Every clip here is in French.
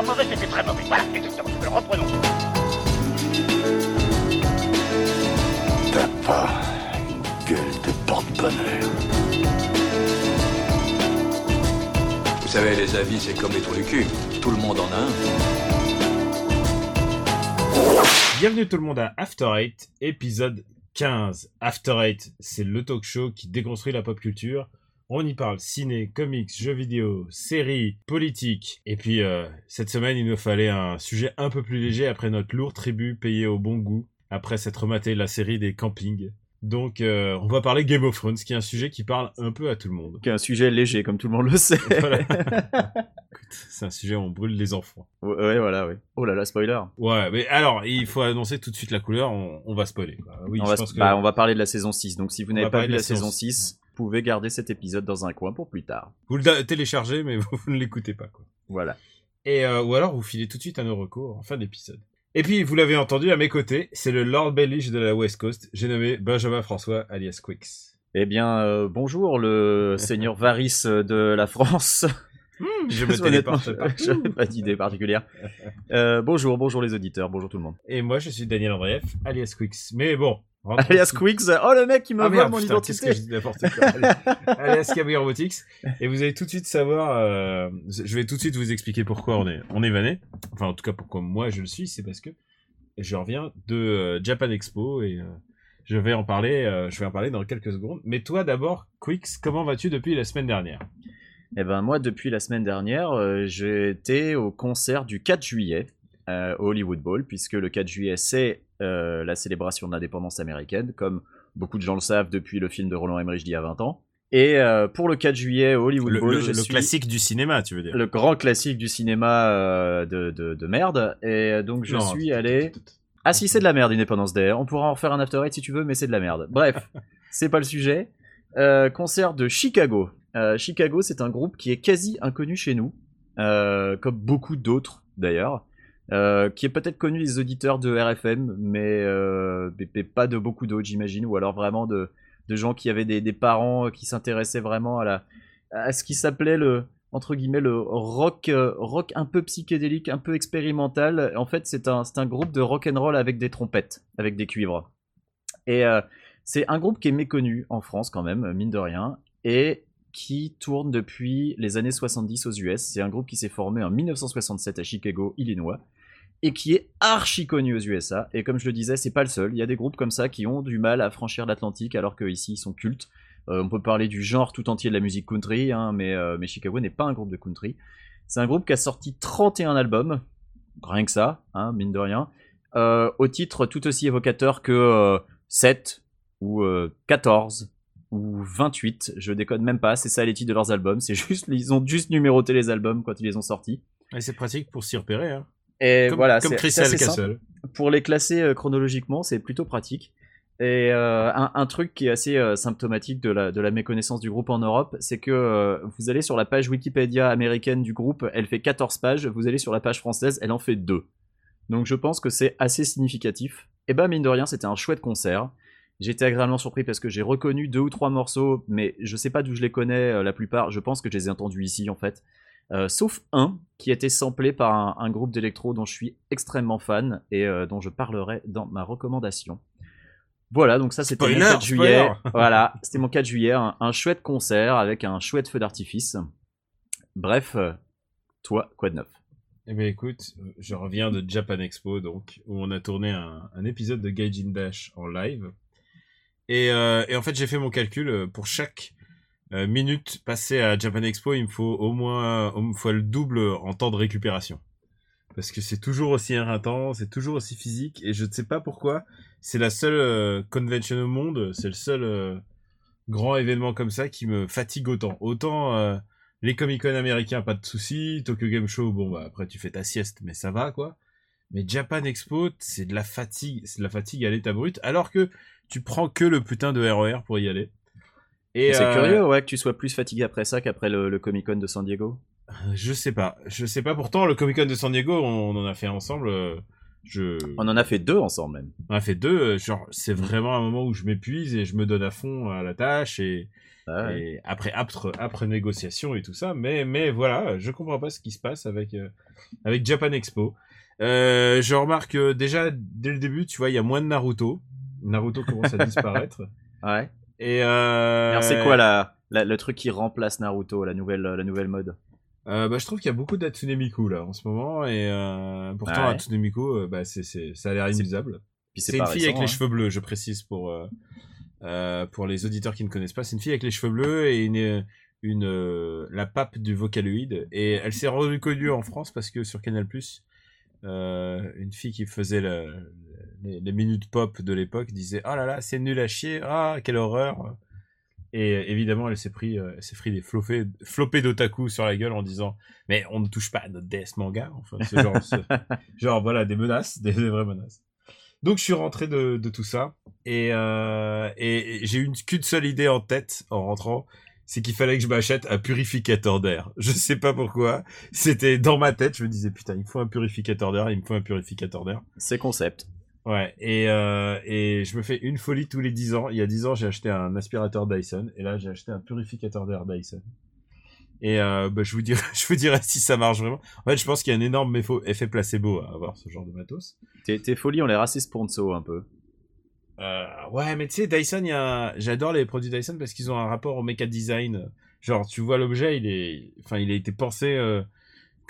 pas mauvais, c'était très mauvais. Voilà, exactement. Reprenons. T'as pas une gueule de porte-bonheur. Vous savez, les avis, c'est comme les trous du cul. Tout le monde en a un. Bienvenue tout le monde à After Eight, épisode 15. After Eight, c'est le talk show qui déconstruit la pop culture. On y parle ciné, comics, jeux vidéo, séries, politique. Et puis, euh, cette semaine, il nous fallait un sujet un peu plus léger après notre lourd tribut payé au bon goût, après s'être maté la série des campings. Donc, euh, on va parler Game of Thrones, qui est un sujet qui parle un peu à tout le monde. Qui est un sujet léger, comme tout le monde le sait. Voilà. C'est un sujet où on brûle les enfants. ouais, ouais, voilà, oui. Oh là là, spoiler. Ouais, mais alors, il faut annoncer tout de suite la couleur, on, on va spoiler. quoi. Oui, on, je va, pense que... bah, on va parler de la saison 6. Donc, si vous n'avez pas vu la la saison saison 6, vous pouvez garder cet épisode dans un coin pour plus tard. Vous le téléchargez, mais vous, ne l'écoutez pas, quoi. Voilà. Et euh, ou alors vous filez tout de suite à nos recours en fin d'épisode. Et puis vous l'avez entendu à mes côtés, c'est le Lord Bellish de la West Coast. J'ai nommé Benjamin François alias Quix. Eh bien, euh, bonjour, le seigneur Varys de la France. Je me téléporte pas. je n'ai pas d'idée particulière. Euh, bonjour, bonjour les auditeurs, bonjour tout le monde. Et moi je suis Daniel Andreev alias Quix. Mais bon. Alias Quicks, oh le mec qui me Ah vole mon putain, qu'est-ce identité. que je dis n'importe quoi. Allez. alias Cabri Robotics. Et vous allez tout de suite savoir. euh, je vais tout de suite vous expliquer pourquoi on est on est vanné. Enfin en tout cas pourquoi moi je le suis, c'est parce que je reviens de euh, Japan Expo et euh, je vais en parler. euh, je vais en parler dans quelques secondes. Mais toi d'abord, Quix, comment vas-tu depuis la semaine dernière? Eh ben moi, depuis la semaine dernière, euh, j'étais au concert du 4 juillet euh, au Hollywood Bowl, puisque le 4 juillet, c'est euh, la célébration de l'indépendance américaine, comme beaucoup de gens le savent depuis le film de Roland Emmerich d'il y a 20 ans. Et euh, pour le 4 juillet au Hollywood Le, Bowl, le- je le suis classique du cinéma, tu veux dire le grand classique du cinéma de, de, de merde. Et donc je Non, suis allé... Ah si, c'est de la merde, Independence Day. On pourra en faire un After Eight si tu veux, mais c'est de la merde. Bref, c'est pas le sujet. Concert de Chicago. Chicago, c'est un groupe qui est quasi inconnu chez nous, comme beaucoup d'autres d'ailleurs, euh, qui est peut-être connu des auditeurs de RFM, mais, euh, mais- pas de beaucoup d'autres, j'imagine, ou alors vraiment de, gens qui avaient des, parents qui s'intéressaient vraiment à, ce qui s'appelait le entre guillemets le rock euh, rock un peu psychédélique, un peu expérimental. En fait, c'est un un groupe de rock and roll avec des trompettes, avec des cuivres. Et c'est un groupe qui est méconnu en France quand même, mine de rien, et qui tourne depuis les années 70 aux US. C'est un groupe qui s'est formé en 1967 à Chicago, Illinois, et qui est archi connu aux USA. Et comme je le disais, c'est pas le seul. Il y a des groupes comme ça qui ont du mal à franchir l'Atlantique, alors qu'ici ils sont cultes. Euh, on peut parler du genre tout entier de la musique country, hein, mais, euh, mais Chicago n'est pas un groupe de country. C'est un groupe qui a sorti 31 albums, rien que ça, hein, mine de rien, euh, au titre tout aussi évocateur que euh, 7 ou euh, 14 ou 28, je déconne même pas, c'est ça les titres de leurs albums, c'est juste, ils ont juste numéroté les albums quand ils les ont sortis. Et c'est pratique pour s'y repérer. Hein. Et Comme, voilà, comme simple Castle. pour les classer euh, chronologiquement, c'est plutôt pratique. Et euh, un, un truc qui est assez euh, symptomatique de la, de la méconnaissance du groupe en Europe, c'est que euh, vous allez sur la page Wikipédia américaine du groupe, elle fait 14 pages, vous allez sur la page française, elle en fait 2. Donc je pense que c'est assez significatif. Et bah mine de rien, c'était un chouette concert. J'étais agréablement surpris parce que j'ai reconnu deux ou trois morceaux, mais je sais pas d'où je les connais la plupart, je pense que je les ai entendus ici en fait. Euh, sauf un qui a été samplé par un, un groupe d'électro dont je suis extrêmement fan et euh, dont je parlerai dans ma recommandation. Voilà, donc ça c'était mon Spoiler, 4 juillet. voilà, c'était mon 4 juillet, un, un chouette concert avec un chouette feu d'artifice. Bref, euh, toi, quoi de neuf? Eh bien écoute, je reviens de Japan Expo, donc, où on a tourné un, un épisode de Gaijin Dash en live. Et, euh, et en fait, j'ai fait mon calcul, pour chaque euh, minute passée à Japan Expo, il me faut au moins me faut le double en temps de récupération. Parce que c'est toujours aussi éreintant, c'est toujours aussi physique, et je ne sais pas pourquoi, c'est la seule euh, convention au monde, c'est le seul euh, grand événement comme ça qui me fatigue autant. Autant... les Comic Con américains, pas de soucis. Tokyo Game Show, bon bah après tu fais ta sieste, mais ça va quoi. Mais Japan Expo, c'est de la fatigue, c'est de la fatigue à l'état brut, alors que tu prends que le putain de RER pour y aller. Et C'est euh, curieux, ouais, que tu sois plus fatigué après ça qu'après le, le Comic Con de San Diego. Je sais pas, je sais pas. Pourtant, le Comic Con de San Diego, on en a fait ensemble. euh, Je... On en a fait deux ensemble même. On a fait deux. euh, Genre, c'est vraiment un moment où je m'épuise et je me donne à fond à la tâche et, Ah ouais. et après, après, après négociation et tout ça. Mais, mais voilà, je comprends pas ce qui se passe avec, euh, avec Japan Expo. Euh, je remarque euh, déjà dès le début, tu vois, il y a moins de Naruto. Naruto commence à disparaître. Ouais. Et euh, c'est quoi la, la- le truc qui remplace Naruto, la nouvelle, la nouvelle mode? Euh, bah, je trouve qu'il y a beaucoup d'Atsune Miku là en ce moment et euh, pourtant Ouais. Bah, c'est, ça a l'air. Puis C'est une fille récent, avec les hein. cheveux bleus, je précise pour pour les auditeurs qui ne connaissent pas. C'est une fille avec les cheveux bleus et une une la pape du Vocaloid et elle s'est reconnue en France parce que sur Canal euh, une fille qui faisait le- les, les minutes pop de l'époque disait oh là là c'est nul à chier ah quelle horreur et évidemment elle s'est pris euh, elle s'est pris des flopés flopés d'otaku sur la gueule en disant mais on ne touche pas à notre DS manga enfin ce genre ce- genre voilà des menaces des, des vraies menaces donc je suis rentré de, de tout ça et, euh, et, et j'ai eu une- qu'une seule idée en tête en rentrant, c'est qu'il fallait que je m'achète un purificateur d'air. Je sais pas pourquoi, c'était dans ma tête, je me disais putain il me faut un purificateur d'air, il me faut un purificateur d'air. C'est concept. Ouais et euh, et je me fais une folie tous les 10 ans. Il y a 10 ans j'ai acheté un aspirateur Dyson et là j'ai acheté un purificateur d'air Dyson. Et euh, bah, je vous dirai, je vous dirai si ça marche vraiment. En fait, je pense qu'il y a un énorme effet placebo à avoir ce genre de matos. Tes, tes folies ont l'air assez sponsor un peu. Euh, ouais, mais tu sais, Dyson, j'adore les produits Dyson parce qu'ils ont un rapport au mecha design. Genre, tu vois l'objet, il est, enfin, il a été pensé euh,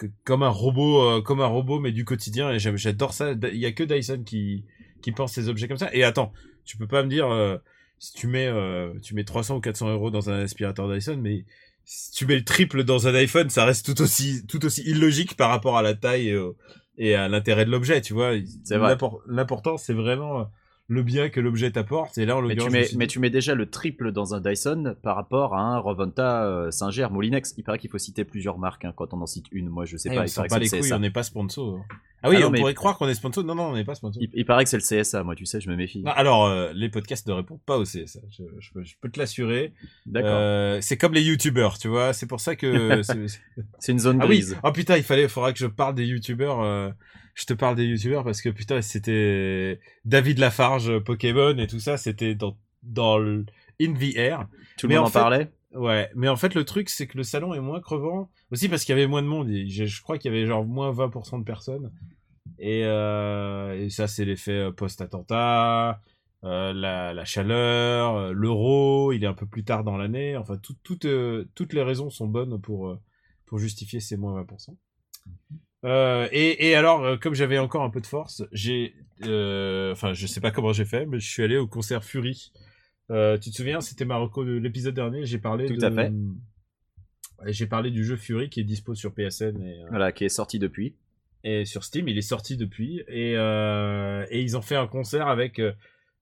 que- comme un robot, euh, comme un robot, mais du quotidien. Et j'a- j'adore ça. Il y a que Dyson qui qui pense ces objets comme ça. Et attends, tu peux pas me dire euh, si tu mets, euh, tu mets 300 ou 400 euros dans un aspirateur Dyson, mais si tu mets le triple dans un iPhone, ça reste tout aussi, tout aussi illogique par rapport à la taille et, au- et à l'intérêt de l'objet. Tu vois, C'est vrai. L'impor- L'important, c'est vraiment le bien que l'objet t'apporte. Et là, en Mais tu, mets, mais tu mets déjà le triple dans un Dyson par rapport à un Roventa euh, Singer Molinex. Il paraît qu'il faut citer plusieurs marques hein, quand on en cite une. Moi, je sais Eh, pas. on il que les c'est le couilles, CSA. on n'est pas sponsor. Ah oui, Ah non, on mais- pourrait croire qu'on est sponsor. Non, non, on n'est pas sponsor. Il, il paraît que c'est le CSA. Moi, tu sais, je me méfie. Non, alors, euh, les podcasts ne répondent pas au CSA. Je, je peux, je peux te l'assurer. D'accord. Euh, c'est comme les youtubeurs, tu vois. C'est pour ça que. c'est- une zone ah oui. grise. Oh putain, il fallait, faudra que je parle des youtubeurs. euh, je te parle des youtubeurs parce que putain, c'était David Lafarge, Pokémon et tout ça. C'était dans dans le In the Air. Tout le mais monde en en fait- parlait. Ouais, mais en fait le truc c'est que le salon est moins crevant aussi parce qu'il y avait moins de monde. Je, je crois qu'il y avait genre moins 20% de personnes. Et, euh, et ça c'est l'effet euh, post-attentat, euh, la, la chaleur, l'euro, il est un peu plus tard dans l'année. Enfin tout, tout, euh, toutes les raisons sont bonnes pour pour justifier ces moins 20%. Euh, et, et alors, euh, comme j'avais encore un peu de force, j'ai, euh, enfin, je sais pas comment j'ai fait, mais je suis allé au concert Fury. Tu te souviens, c'était Marocco de l'épisode dernier, j'ai parlé Tout de- à fait. Ouais, J'ai parlé du jeu Fury qui est dispo sur PSN et, Voilà, qui est sorti depuis. et sur Steam. Il est sorti depuis et, et ils ont fait un concert avec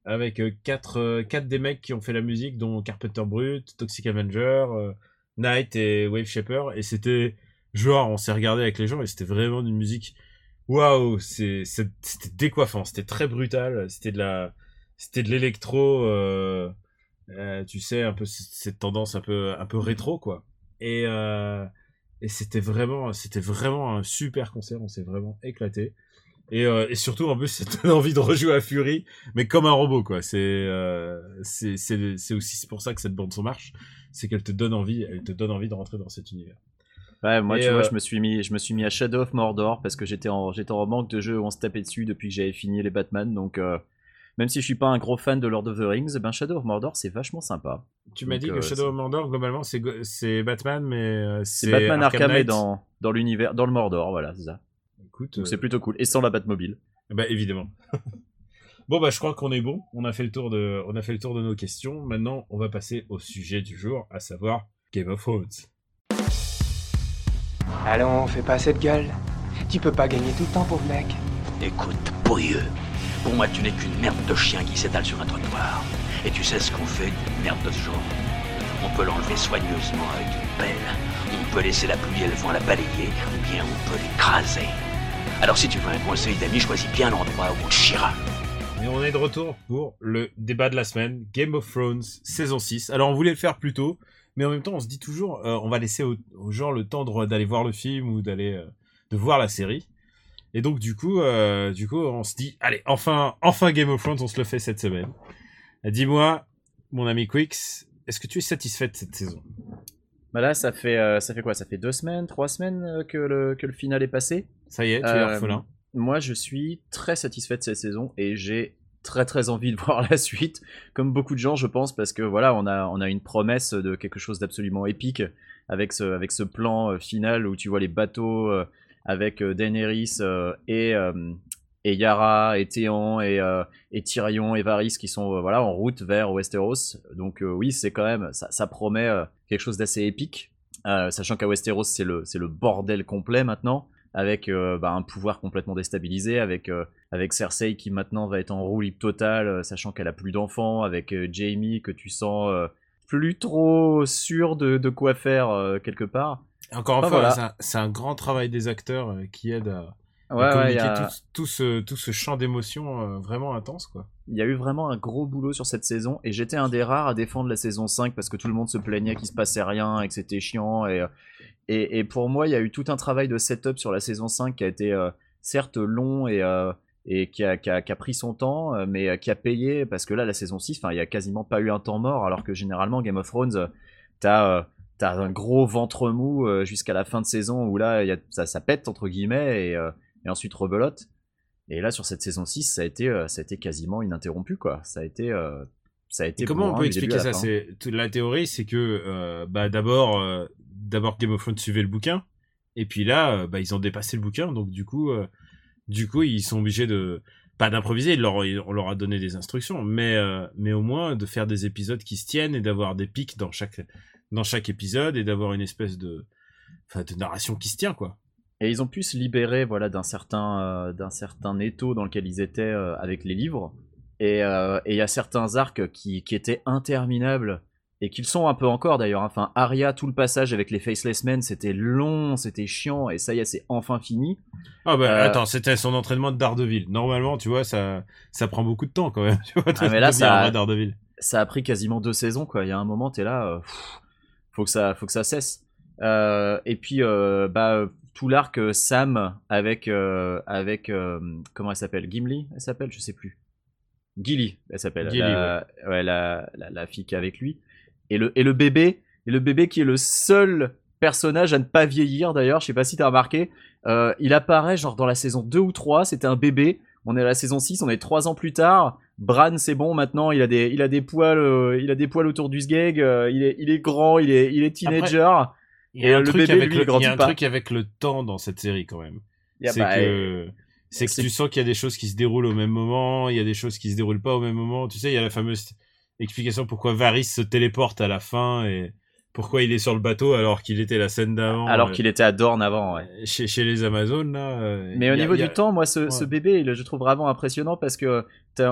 avec quatre quatre des mecs qui ont fait la musique, dont Carpenter Brut, Toxic Avenger, euh, Night et Wave Shaper. Et c'était genre, on s'est regardé avec les gens et c'était vraiment une musique. Waouh, c'est c'était décoiffant, c'était très brutal, c'était de la c'était de l'électro. euh, euh, tu sais, un peu cette tendance un peu un peu rétro quoi. Et euh, et c'était vraiment c'était vraiment un super concert on s'est vraiment éclaté et, et surtout en plus ça donne envie de rejouer à Fury mais comme un robot quoi c'est c'est c'est c'est aussi pour ça que cette bande son marche c'est qu'elle te donne envie elle te donne envie de rentrer dans cet univers Ouais, moi, Et, tu vois, euh, je me suis mis, je me suis mis à Shadow of Mordor parce que j'étais en, j'étais en manque de jeux où on se tapait dessus depuis que j'avais fini les Batman. Donc, euh, même si je suis pas un gros fan de Lord of the Rings, ben Shadow of Mordor, c'est vachement sympa. tu m'as dit que euh, Shadow of Mordor globalement c'est Batman mais euh, C'est Batman Arkham, Knight. dans, dans l'univers, dans le Mordor, voilà, c'est ça. écoute Donc, euh, c'est plutôt cool. Et sans la Batmobile. Bah évidemment. bon bah je crois qu'on est bon. On a fait le tour de, on a fait le tour de nos questions. Maintenant on va passer au sujet du jour, à savoir Game of Thrones. Allons, fais pas cette gueule. Tu peux pas gagner tout le temps, pauvre mec. Écoute, pourrieux. Pour moi, tu n'es qu'une merde de chien qui s'étale sur un trottoir. Et tu sais ce qu'on fait d'une merde de ce genre? On peut l'enlever soigneusement avec une pelle. On peut laisser la pluie et le vent la balayer, ou bien on peut l'écraser. Alors si tu veux un conseil d'amis, choisis bien l'endroit où on te chiera. Et on est de retour pour le débat de la semaine, Game of Thrones saison 6. Alors on voulait le faire plus tôt, mais en même temps on se dit toujours, euh, on va laisser aux, aux gens le temps d'aller voir le film ou d'aller euh, de voir la série. Et donc du coup, euh, du coup, on se dit, allez, enfin, enfin Game of Thrones, on se le fait cette semaine. Dis-moi, mon ami Quix, est-ce que tu es satisfait de cette saison? Bah là, ça fait, ça fait quoi? Ça fait deux semaines, trois semaines que le, que le final est passé? Ça y est, tu es orphelin. Moi, je suis très satisfait de cette saison et j'ai très très envie de voir la suite, comme beaucoup de gens, je pense, parce que voilà, on a, une promesse de quelque chose d'absolument épique avec ce, plan euh, final où tu vois les bateaux euh, avec euh, Daenerys et, et Yara et Théon et, et Tyrion et Varys qui sont voilà en route vers Westeros. Donc oui, c'est quand même ça, promet quelque chose d'assez épique, sachant qu'à Westeros c'est le c'est le bordel complet maintenant avec euh, bah, un pouvoir complètement déstabilisé, avec, euh, avec Cersei qui maintenant va être en roue libre totale, euh, sachant qu'elle a plus d'enfants, avec Jamie que tu sens plus trop sûr de, de quoi faire quelque part. Encore une Enfin, fois, voilà. c'est un- grand travail des acteurs qui aide à, Ouais, communiquer a, tout, tout ce, tout ce champ d'émotions vraiment intense, quoi. Il y a eu vraiment un gros boulot sur cette saison, et j'étais un des rares à défendre la saison 5 parce que tout le monde se plaignait qu'il se passait rien et que c'était chiant. Et, euh, et, pour moi, il y a eu tout un travail de setup sur la saison 5 qui a été euh, certes long et, euh, et qui, a, qui, a, pris son temps, mais qui a payé parce que là, la saison 6, enfin, il y a quasiment pas eu un temps mort, alors que généralement, Game of Thrones, t'as. euh, T'as un gros ventre mou jusqu'à la fin de saison où là y a, ça, ça pète entre guillemets et, et ensuite rebelote. Et là sur cette saison 6 ça a été, euh, ça a été quasiment ininterrompu quoi. Ça a été, euh, ça a été comment on peut expliquer ça? C'est la théorie, c'est que euh, bah d'abord, d'abord Game of Thrones suivait le bouquin, et puis là, bah ils ont dépassé le bouquin, donc du coup, du coup, ils sont obligés de pas d'improviser, leur- on leur a donné des instructions, mais euh, mais au moins de faire des épisodes qui se tiennent et d'avoir des pics dans chaque dans chaque épisode et d'avoir une espèce de enfin de narration qui se tient quoi. Et ils ont pu se libérer voilà d'un certain euh, d'un certain étau dans lequel ils étaient euh, avec les livres. Et euh, et il y a certains arcs qui, qui étaient interminables et qu'ils sont un peu encore d'ailleurs. hein. Enfin, Arya, tout le passage avec les Faceless Men, c'était long, c'était chiant, et ça y est, c'est enfin fini. Ah bah Euh, attends, c'était son entraînement de Daredevil. Normalement, tu vois, ça ça prend beaucoup de temps quand même, tu vois, de Ah, mais là, ça- Daredevil. a pris quasiment deux saisons quoi. Il y a un moment t'es là, euh, pff, faut que ça, faut que ça cesse. Euh, et puis bah tout l'arc euh, Sam avec euh, avec euh, comment elle s'appelle? Gimli, elle s'appelle, je sais plus. Gilly, elle s'appelle. Gilly, la, ouais, la, la, la fille qui est avec lui. Et le et le bébé et le bébé qui est le seul personnage à ne pas vieillir d'ailleurs. Je sais pas si t'as remarqué. Euh, il apparaît genre dans la saison 2 ou 3, c'était un bébé. On est à la saison 6, on est trois ans plus tard. Bran, c'est bon, maintenant, il a des, il a des poils, euh, il a des poils autour du sgeg, euh, il est, il est grand, il est, il est teenager. Il y a un truc avec le temps dans cette série quand même. A- C'est bah, que c'est que tu sens qu'il y a des choses qui se déroulent au même moment, il y a des choses qui se déroulent pas au même moment. Tu sais, il y a la fameuse explication pourquoi Varys se téléporte à la fin et pourquoi il est sur le bateau alors qu'il était la scène d'avant. alors euh, qu'il était à Dorne avant, ouais. chez, chez les Amazones là. euh, Mais au a- niveau a- du temps, moi, ce, bébé, je trouve vraiment impressionnant parce que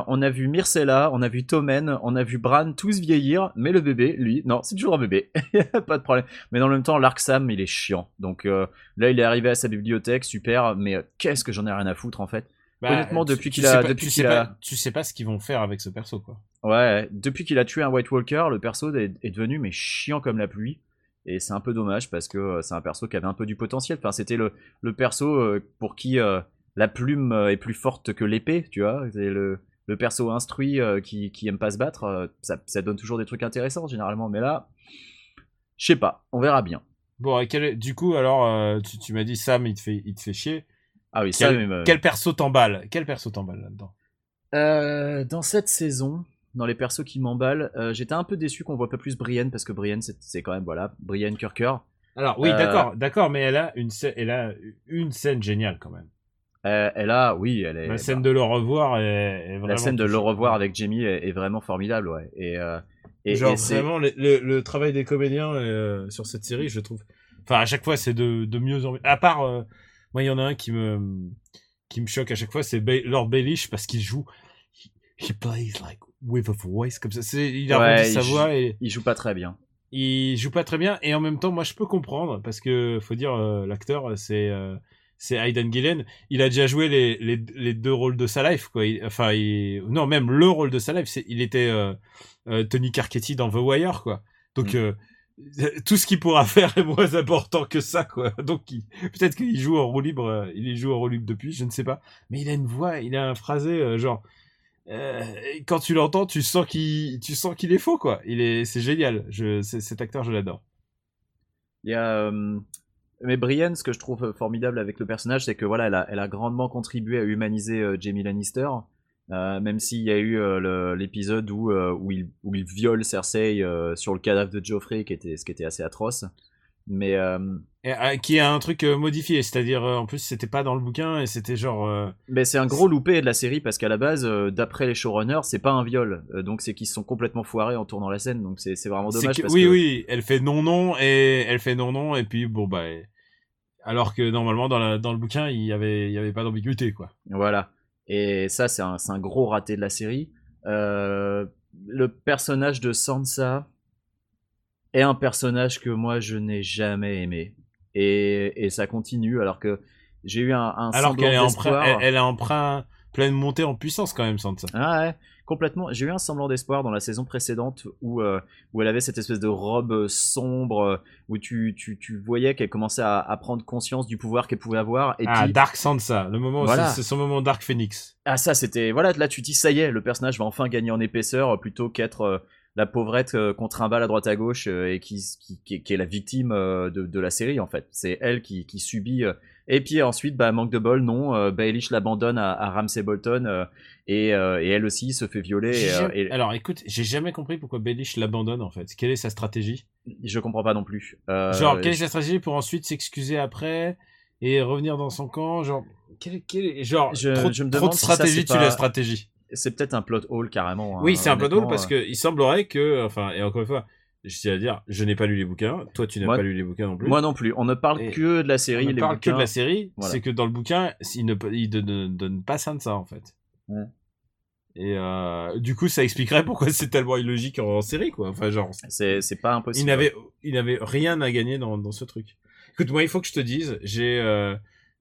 on a vu Myrcella, on a vu Tommen, on a vu Bran tous vieillir, mais le bébé, lui, non, c'est toujours un bébé, pas de problème. Mais dans le même temps, l'arc Sam, il est chiant. Donc euh, là, il est arrivé à sa bibliothèque, super, mais euh, qu'est-ce que j'en ai rien à foutre en fait. Bah, honnêtement, tu- depuis qu'il a- pas- depuis tu sais a- pas- tu sais pas ce qu'ils vont faire avec ce perso quoi. Ouais, depuis qu'il a tué un White Walker, le perso est, est devenu mais chiant comme la pluie. Et c'est un peu dommage parce que euh, c'est un perso qui avait un peu du potentiel. Enfin, c'était le, le perso euh, pour qui euh, la plume euh, est plus forte que l'épée, tu vois. C'est le, le perso instruit euh, qui, qui aime pas se battre. euh, ça, ça donne toujours des trucs intéressants généralement. Mais là, je sais pas, on verra bien. Bon, et quel est- du coup alors euh, tu, tu m'as dit Sam il te fait il te fait chier. Ah oui, Quel, euh, quel perso t'emballe? Quel perso t'emballe là-dedans? Dans cette saison, dans les persos qui m'emballent, j'étais un peu déçu qu'on voit pas plus Brienne parce que Brienne, c'est quand même, voilà, Brienne Kirker. Alors oui, d'accord, d'accord, mais elle a une elle a une scène géniale quand même. Euh, elle a, oui, elle est. La scène bah, de le revoir est, est vraiment. la scène de le revoir avec Jamie est, est vraiment formidable, ouais. Et, euh, et, Genre et c'est- vraiment le, le- le travail des comédiens euh, sur cette série, je trouve. Enfin, à chaque fois, c'est de, de mieux en mieux. À part, euh, moi, il y en a un qui me qui me choque à chaque fois, c'est Ba- Lord Baelish parce qu'il joue. He, he plays like with a voice comme ça. Il a Ouais, sa joue- voix et il joue pas très bien. il joue pas très bien et en même temps moi je peux comprendre parce que faut dire l'acteur c'est c'est Aidan Gillen il a déjà joué les, les, les deux rôles de sa life quoi Il- enfin il, non même le rôle de sa life c'est il était euh, euh, Tony Carcetti dans The Wire quoi donc Mm. euh, tout ce qu'il pourra faire est moins important que ça, quoi. Donc, il- peut-être qu'il joue en roue libre, il joue en roue libre depuis, je ne sais pas. Mais il a une voix, il a un phrasé, genre, quand tu l'entends, tu sens qu'il, tu sens qu'il est faux, quoi. Il est, c'est génial. Je, c'est- cet acteur, je l'adore. Il y a. euh, Mais Brienne, ce que je trouve formidable avec le personnage, c'est que voilà, elle a, grandement contribué à humaniser euh, Jamie Lannister. Euh, même s'il y a eu euh, l'épisode où, euh, il, viole Cersei euh, sur le cadavre de Joffrey, qui était, ce qui était assez atroce. Mais euh, Et, euh, qui a un truc euh, modifié, c'est-à-dire, en plus, c'était pas dans le bouquin et c'était genre. Mais c'est un gros loupé de la série parce qu'à la base, d'après les showrunners, c'est pas un viol. Donc c'est qu'ils se sont complètement foirés en tournant la scène. Donc c'est c'est vraiment dommage. que- parce oui, que... oui, elle fait non, non et elle fait non, non et puis bon bah. Alors que normalement dans, la, dans le bouquin il y avait il y avait pas d'ambiguïté quoi. Voilà. Et ça, c'est un, c'est un gros raté de la série. Euh, le personnage de Sansa est un personnage que moi je n'ai jamais aimé. Et, et ça continue alors que j'ai eu un, un Alors semblant qu'elle est train, elle, elle est en train pleine montée en puissance quand même Sansa. Ah ouais, complètement. J'ai eu un semblant d'espoir dans la saison précédente où, euh, où elle avait cette espèce de robe euh, sombre euh, où tu, tu, tu voyais qu'elle commençait à, à prendre conscience du pouvoir qu'elle pouvait avoir. Et ah puis, Dark Sansa, le moment, Voilà. c'est son moment Dark Phoenix. Ah ça c'était voilà là tu dis ça y est le personnage va enfin gagner en épaisseur plutôt qu'être la pauvrette euh, contre un bal à droite à gauche euh, et qui, qui, qui, est- la victime euh, de, de la série en fait c'est elle qui, qui subit euh, et puis ensuite bah manque de bol non euh, Baelish l'abandonne à, à Ramsay Bolton euh, et, euh, et elle aussi se fait violer euh, jamais- et Alors écoute, j'ai jamais compris pourquoi Baelish l'abandonne en fait. Quelle est sa stratégie? Je comprends pas non plus Euh, Genre quelle est sa stratégie pour ensuite s'excuser après et revenir dans son camp? Genre quelle est- genre Je- trop, je me trop demande de si ça, stratégie c'est tu pas- la stratégie. C'est peut-être un plot hole carrément hein, Oui, c'est un drôle honnêtement, parce euh. que il semblerait que, enfin, et encore une fois, je tiens à dire, je n'ai pas lu les bouquins, toi tu n'as pas lu les bouquins non plus. moi non plus on ne parle Et que de la on série ne les parle que de la série, Voilà. c'est que dans le bouquin, il ne, il ne, ne donne pas ça de ça en fait. Ouais. Et euh, du coup, ça expliquerait pourquoi c'est tellement illogique en, en série, quoi. Enfin, genre, c'est c'est pas il impossible n'avait, il n'avait rien à gagner dans, dans ce truc. Écoute, moi, il faut que je te dise, j'ai, euh,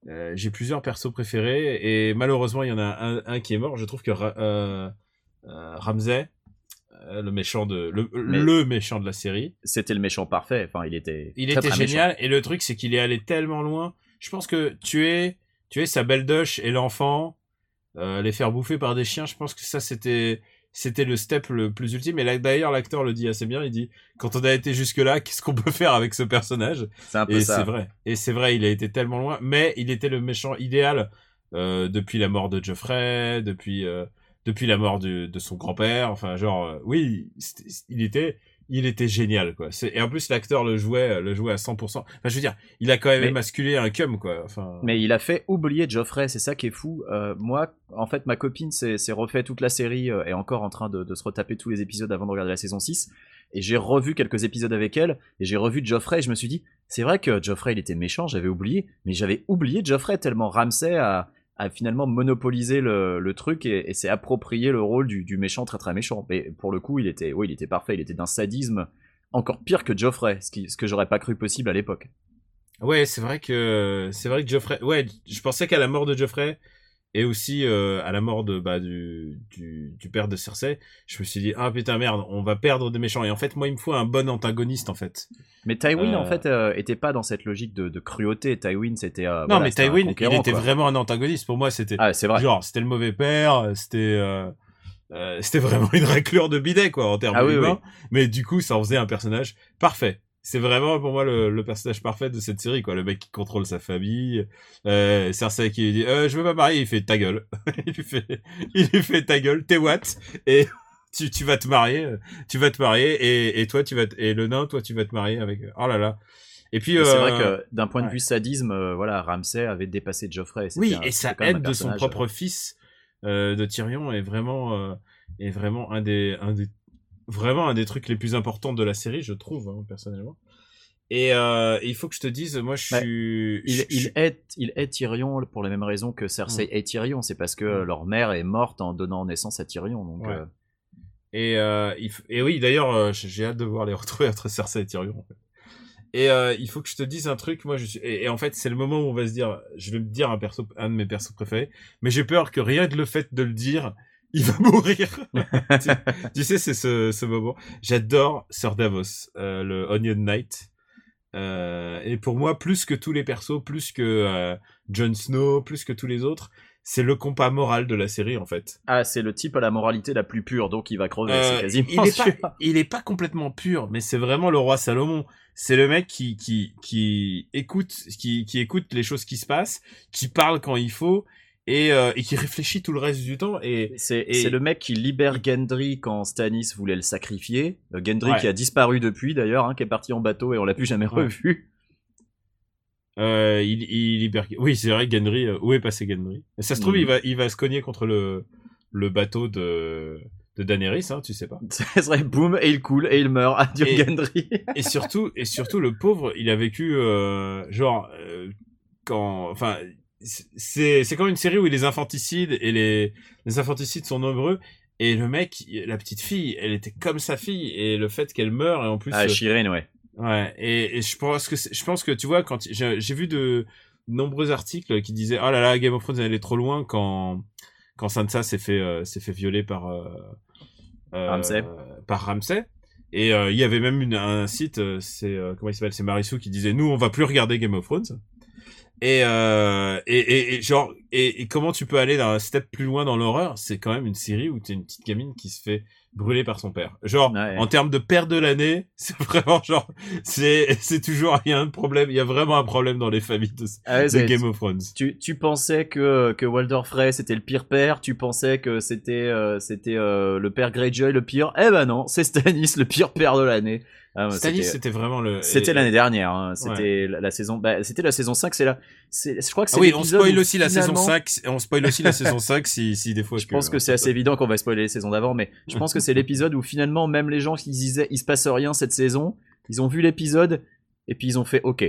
euh, j'ai plusieurs persos préférés et malheureusement, il y en a un, un qui est mort. Je trouve que Ra- euh, euh, Ramsay, euh, le méchant de, le, méchant de la série, c'était le méchant parfait enfin il était il très, était très méchant. génial et le truc c'est qu'il est allé tellement loin. Je pense que tuer, tuer sa belle doche et l'enfant, les faire bouffer par des chiens, je pense que ça c'était c'était le step le plus ultime. Et là d'ailleurs l'acteur le dit assez bien. Il dit quand on a été jusque là, qu'est-ce qu'on peut faire avec ce personnage? C'est un peu Et ça c'est vrai. Et c'est vrai, il a été tellement loin, mais il était le méchant idéal euh, depuis la mort de Geoffrey, depuis euh, depuis la mort de, de son grand-père. Enfin, genre, euh, oui, il était il était génial quoi. C'est- Et en plus l'acteur le jouait le jouait à 100%. Enfin, je veux dire, il a quand même Mais- émasculé un cum quoi. Enfin, Mais il a fait oublier Geoffrey, c'est ça qui est fou. Euh, moi, en fait, ma copine s'est refait toute la série, euh, est encore en train de, de se retaper tous les épisodes avant de regarder la saison 6. Et j'ai revu quelques épisodes avec elle, et j'ai revu Geoffrey, et je me suis dit, c'est vrai que Geoffrey, il était méchant, j'avais oublié, mais j'avais oublié Geoffrey tellement Ramsay a, a finalement monopolisé le, le truc et, et s'est approprié le rôle du, du méchant très très méchant. Mais pour le coup, il était, oui, il était parfait, il était d'un sadisme encore pire que Geoffrey, ce, qui, ce que j'aurais pas cru possible à l'époque. Ouais, c'est vrai que c'est vrai que Geoffrey. Ouais, je pensais qu'à la mort de Geoffrey et aussi euh, à la mort de bah du, du du père de Cersei, je me suis dit ah putain merde, on va perdre des méchants. Et en fait, moi, il me faut un bon antagoniste en fait. Mais Tywin, Euh. en fait, euh, était pas dans cette logique de, de cruauté. Tywin, c'était. euh, non, voilà, mais Tywin, il était quoi. vraiment un antagoniste pour moi. C'était Ah, vrai. genre c'était le mauvais père, c'était euh, euh, c'était vraiment une raclure de bidet quoi en termes Ah oui. Mais du coup, ça en faisait un personnage parfait. C'est vraiment pour moi le, le personnage parfait de cette série quoi. Le mec qui contrôle sa famille, euh, Cersei qui lui dit euh, je veux pas marier, il fait ta gueule, il lui fait il lui fait ta gueule, t'es what? Et tu, tu vas te marier, euh, tu vas te marier et, et toi tu vas te- et le nain toi tu vas te marier avec oh là là. Et puis C'est euh, vrai que d'un point de ouais. vue sadisme, euh, voilà, Ramsay avait dépassé Geoffrey. Oui, un- et un aide de son propre fils euh, de Tyrion est vraiment euh, est vraiment un des un des vraiment un des trucs les plus importants de la série, je trouve hein, personnellement. Et euh, il faut que je te dise, moi je Ouais. suis Il, je- il Tyrion pour les mêmes raisons que Cersei est Tyrion. C'est parce que Mm. leur mère est morte en donnant naissance à Tyrion. Donc, Ouais. euh, Et, euh, il f- et oui, d'ailleurs, j'ai hâte de voir les retrouver entre Cersei et Tyrion. en fait. Et il faut que je te dise un truc. Moi, je suis. Et, et en fait, c'est le moment où on va se dire. Je vais me dire un perso, un de mes persos préférés. Mais j'ai peur que rien que le fait de le dire, il va mourir. tu, tu sais, c'est ce, ce moment. J'adore Sir Davos, euh, le Onion Knight. Euh, et pour moi, plus que tous les persos, plus que euh, Jon Snow, plus que tous les autres, c'est le compas moral de la série en fait. Ah, c'est le type à la moralité la plus pure, donc il va crever, c'est quasiment il est pas, il est pas complètement pur, mais c'est vraiment le roi Salomon. C'est le mec qui qui qui écoute, qui qui écoute les choses qui se passent, qui parle quand il faut et euh, et qui réfléchit tout le reste du temps. Et C'est Et- le mec qui libère Gendry quand Stannis voulait le sacrifier. Euh, Gendry Ouais. qui a disparu depuis d'ailleurs, hein, qui est parti en bateau et on l'a plus jamais Ouais. revu. euh, il il libère. Oui, c'est vrai, Gendry. où est passé Gendry? Ça se trouve, Mhm. il va il va se cogner contre le le bateau de de Daenerys, hein, tu sais pas. Ce serait boum et il coule et il meurt. Adieu Et- Gendry. et surtout et surtout le pauvre il a vécu genre quand enfin c'est c'est comme une série où les infanticides et les les infanticides sont nombreux et le mec la petite fille elle était comme sa fille et le fait qu'elle meure et en plus ah, euh, Shireen, ouais. ouais et, et je pense que je pense que tu vois quand j'ai vu de nombreux articles qui disaient oh là là Game of Thrones elle est trop loin quand quand Sansa s'est fait euh, s'est fait violer par euh, euh, Ramsay. par Ramsay et il y avait même une, un site, c'est comment il s'appelle, c'est Marissou qui disait nous on va plus regarder Game of Thrones. Et, euh, et, et, et genre et, et comment tu peux aller d'un step plus loin dans l'horreur? C'est quand même une série où t'es une petite gamine qui se fait brûler par son père. Genre Ouais. en termes de père de l'année, c'est vraiment genre c'est c'est toujours il y a un problème, il y a vraiment un problème dans les familles de, Ah ouais, de c'est- Game of Thrones. tu, tu pensais que, que Walder Frey c'était le pire père, tu pensais que c'était euh, c'était euh, le père Greyjoy le pire? Eh ben non, c'est Stannis le pire père de l'année. Ah, Stannis c'était- vraiment le C'était l'année dernière, hein. c'était la, la saison bah, c'était la saison 5, c'est là je crois que c'est Ah oui, on spoil aussi la saison finalement- 5, on spoil aussi la saison 5 si si des fois Je pense que c'est assez évident qu'on va spoiler les saisons d'avant, mais je pense que c'est l'épisode où finalement même les gens qui disaient il se passe rien cette saison, ils ont vu l'épisode et puis ils ont fait ok.